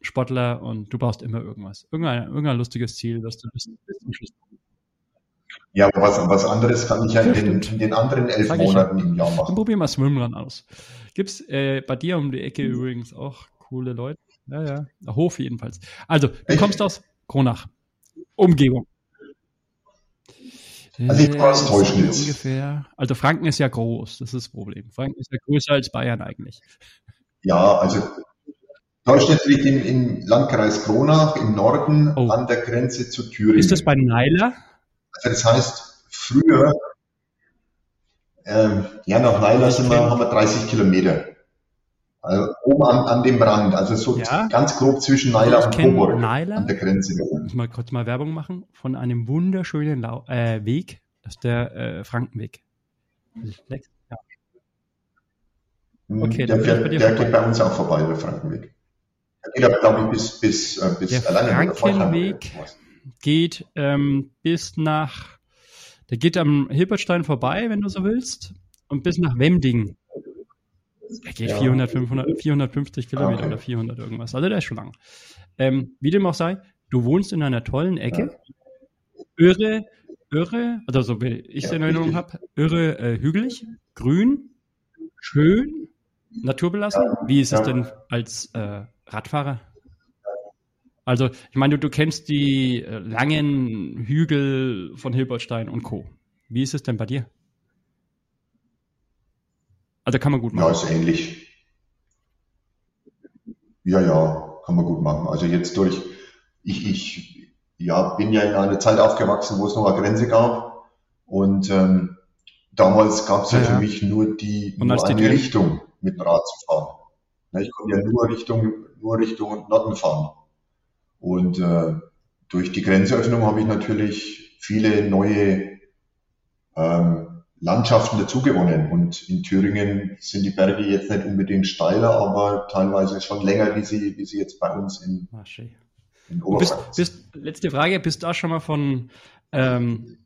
Sportler und du brauchst immer irgendwas. Irgendein, irgendein lustiges Ziel, was du bis, bis zum Schluss ja, aber was, was anderes kann ich ja in den, in den anderen elf Sag Monaten im Jahr machen. Dann probier mal Swimrun aus. Gibt's äh, bei dir um die Ecke übrigens auch coole Leute? Ja, ja. Hof jedenfalls. Also, du kommst aus Kronach. Umgebung. Also ich war es Täuschnitz. Ungefähr. Also Franken ist ja groß, das ist das Problem. Franken ist ja größer als Bayern eigentlich. Ja, also Täuschnitz liegt im, im Landkreis Kronach im Norden oh. an der Grenze zu Thüringen. Ist das bei Neiler? Also das heißt, früher, ähm, ja, nach Neiler sind wir, haben wir 30 Kilometer. Also oben an, an dem Rand, also so ja. ganz grob zwischen Neiler und Coburg Neiler, an der Grenze. Ich muss mal kurz mal Werbung machen von einem wunderschönen Lau äh, Weg, das ist der äh, Frankenweg. Ja. Hm, okay, der, der, der geht bei uns auch vorbei, der Frankenweg. Der geht, glaube ich, bis, bis, äh, bis der alleine Frankenweg geht ähm, bis nach, der geht am Hilbertstein vorbei, wenn du so willst, und bis nach Wemding. Er geht ja. 400, 500, 450 Kilometer okay. oder 400 irgendwas. Also der ist schon lang. Ähm, wie dem auch sei, du wohnst in einer tollen Ecke. Ja. Irre, irre, also so wie ich es ja, in Erinnerung habe, irre äh, hügelig, grün, schön, naturbelassen. Wie ist es denn als äh, Radfahrer? Also, ich meine, du, du kennst die äh, langen Hügel von Hilbertstein und Co. Wie ist es denn bei dir? Also kann man gut machen. Ja, ist ähnlich. Ja, ja, kann man gut machen. Also jetzt durch, ich, ich ja, bin ja in einer Zeit aufgewachsen, wo es noch eine Grenze gab. Und ähm, damals gab es ja, ja, für mich nur die nur eine die Richtung mit dem Rad zu fahren. ich konnte ja nur Richtung, nur Richtung Norden fahren. Und äh, durch die Grenzöffnung habe ich natürlich viele neue ähm, Landschaften dazugewonnen. Und in Thüringen sind die Berge jetzt nicht unbedingt steiler, aber teilweise schon länger, wie sie, wie sie jetzt bei uns in, ah, in Oberfranken bist, bist, Letzte Frage, bist du auch schon mal von ähm,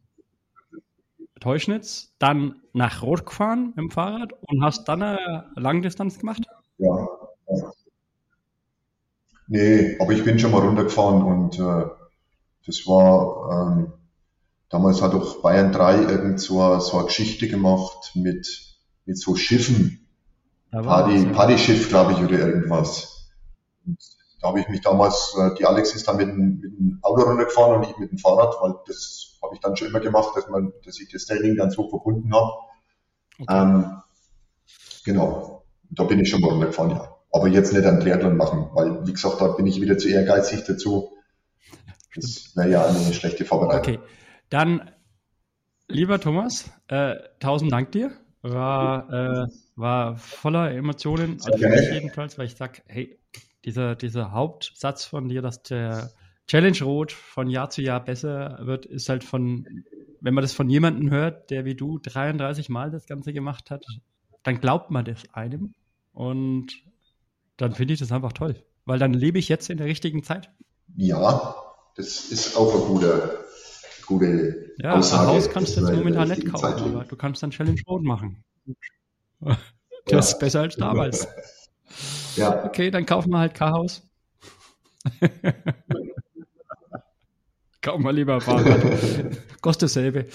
Teuschnitz dann nach Rot gefahren mit dem Fahrrad und hast dann eine Langdistanz gemacht? Ja. ja. Nee, aber ich bin schon mal runtergefahren und äh, das war ähm, Damals hat auch Bayern 3 irgend so, so eine Geschichte gemacht mit, mit so Schiffen. Party, Partyschiff, glaube ich, oder irgendwas. Und da habe ich mich damals, äh, die Alex ist dann mit, dem, mit dem Auto runtergefahren und ich mit dem Fahrrad, weil das habe ich dann schon immer gemacht, dass man, dass ich das Training dann so verbunden habe. Okay. Ähm, genau. Da bin ich schon mal runtergefahren, ja. Aber jetzt nicht einen Triathlon machen, weil, wie gesagt, da bin ich wieder zu ehrgeizig dazu. Das wäre ja eine schlechte Vorbereitung. Okay. Dann, lieber Thomas, äh, tausend Dank dir. War, äh, war voller Emotionen, also für mich jedenfalls, weil ich sage, hey, dieser, dieser Hauptsatz von dir, dass der Challenge Rot von Jahr zu Jahr besser wird, ist halt von, wenn man das von jemandem hört, der wie du 33 Mal das Ganze gemacht hat, dann glaubt man das einem. Und dann finde ich das einfach toll. Weil dann lebe ich jetzt in der richtigen Zeit. Ja, das ist auch ein guter, gute ja, Aussage. Ein Haus kannst du jetzt momentan nicht kaufen, Zeit aber du kannst dann Challenge Road machen. Das ist besser als damals. Ja. Okay, dann kaufen wir halt K-Haus. Kauf mal lieber Fahrrad. Kostet dasselbe.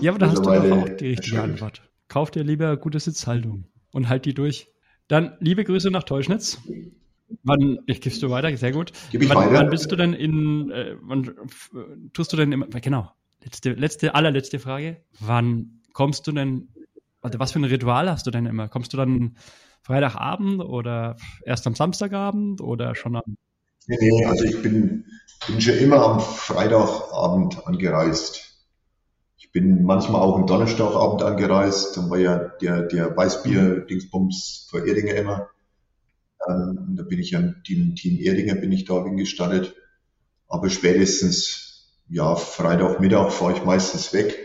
ja, aber da hast du doch auch die richtige Antwort. Kauf dir lieber gute Sitzhaltung und halt die durch. Dann liebe Grüße nach Teuschnitz. Wann, ich gibst du weiter, sehr gut. Gib ich wann, weiter? wann bist du denn in, äh, wann tust du denn immer, genau, letzte, letzte, allerletzte Frage. Wann kommst du denn, also was für ein Ritual hast du denn immer? Kommst du dann Freitagabend oder erst am Samstagabend oder schon am. Nee, nee, also ich bin, bin schon immer am Freitagabend angereist. Ich bin manchmal auch am Donnerstagabend angereist. Dann war ja der, der Weißbier-Dingsbums für Erdinger immer. Ähm, da bin ich ja im Team, Team Erdinger bin ich da gestartet. Aber spätestens, ja, Freitagmittag fahre ich meistens weg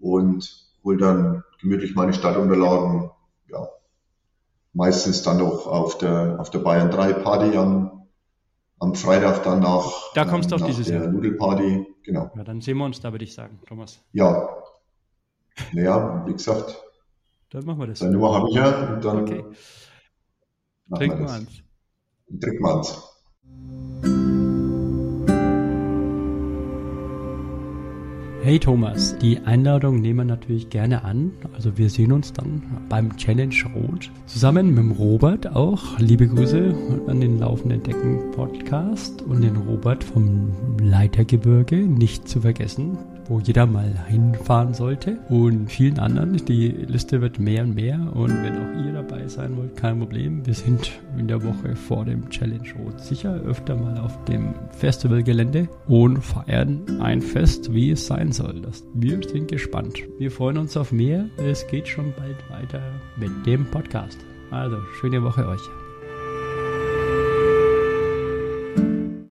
und hole dann gemütlich meine Stadtunterlagen, ja, meistens dann noch auf der, auf der Bayern 3 Party am, am Freitag dann nach, da kommst du auf dieses der Jahr. Nudelparty, genau. Ja, dann sehen wir uns da, würde ich sagen, Thomas. Ja. Naja, wie gesagt. Dann machen wir das. Deine Nummer habe ich ja und dann. Okay. Trinken wir eins. Trinken wir eins. Hey Thomas, die Einladung nehmen wir natürlich gerne an. Also wir sehen uns dann beim Challenge Rot. Zusammen mit dem Robert auch. Liebe Grüße an den Laufenden Decken Podcast und den Robert vom Leitergebirge nicht zu vergessen wo jeder mal hinfahren sollte und vielen anderen. Die Liste wird mehr und mehr und wenn auch ihr dabei sein wollt, kein Problem. Wir sind in der Woche vor dem Challenge Rot sicher öfter mal auf dem Festivalgelände und feiern ein Fest, wie es sein soll. Das, wir sind gespannt. Wir freuen uns auf mehr. Es geht schon bald weiter mit dem Podcast. Also, schöne Woche euch.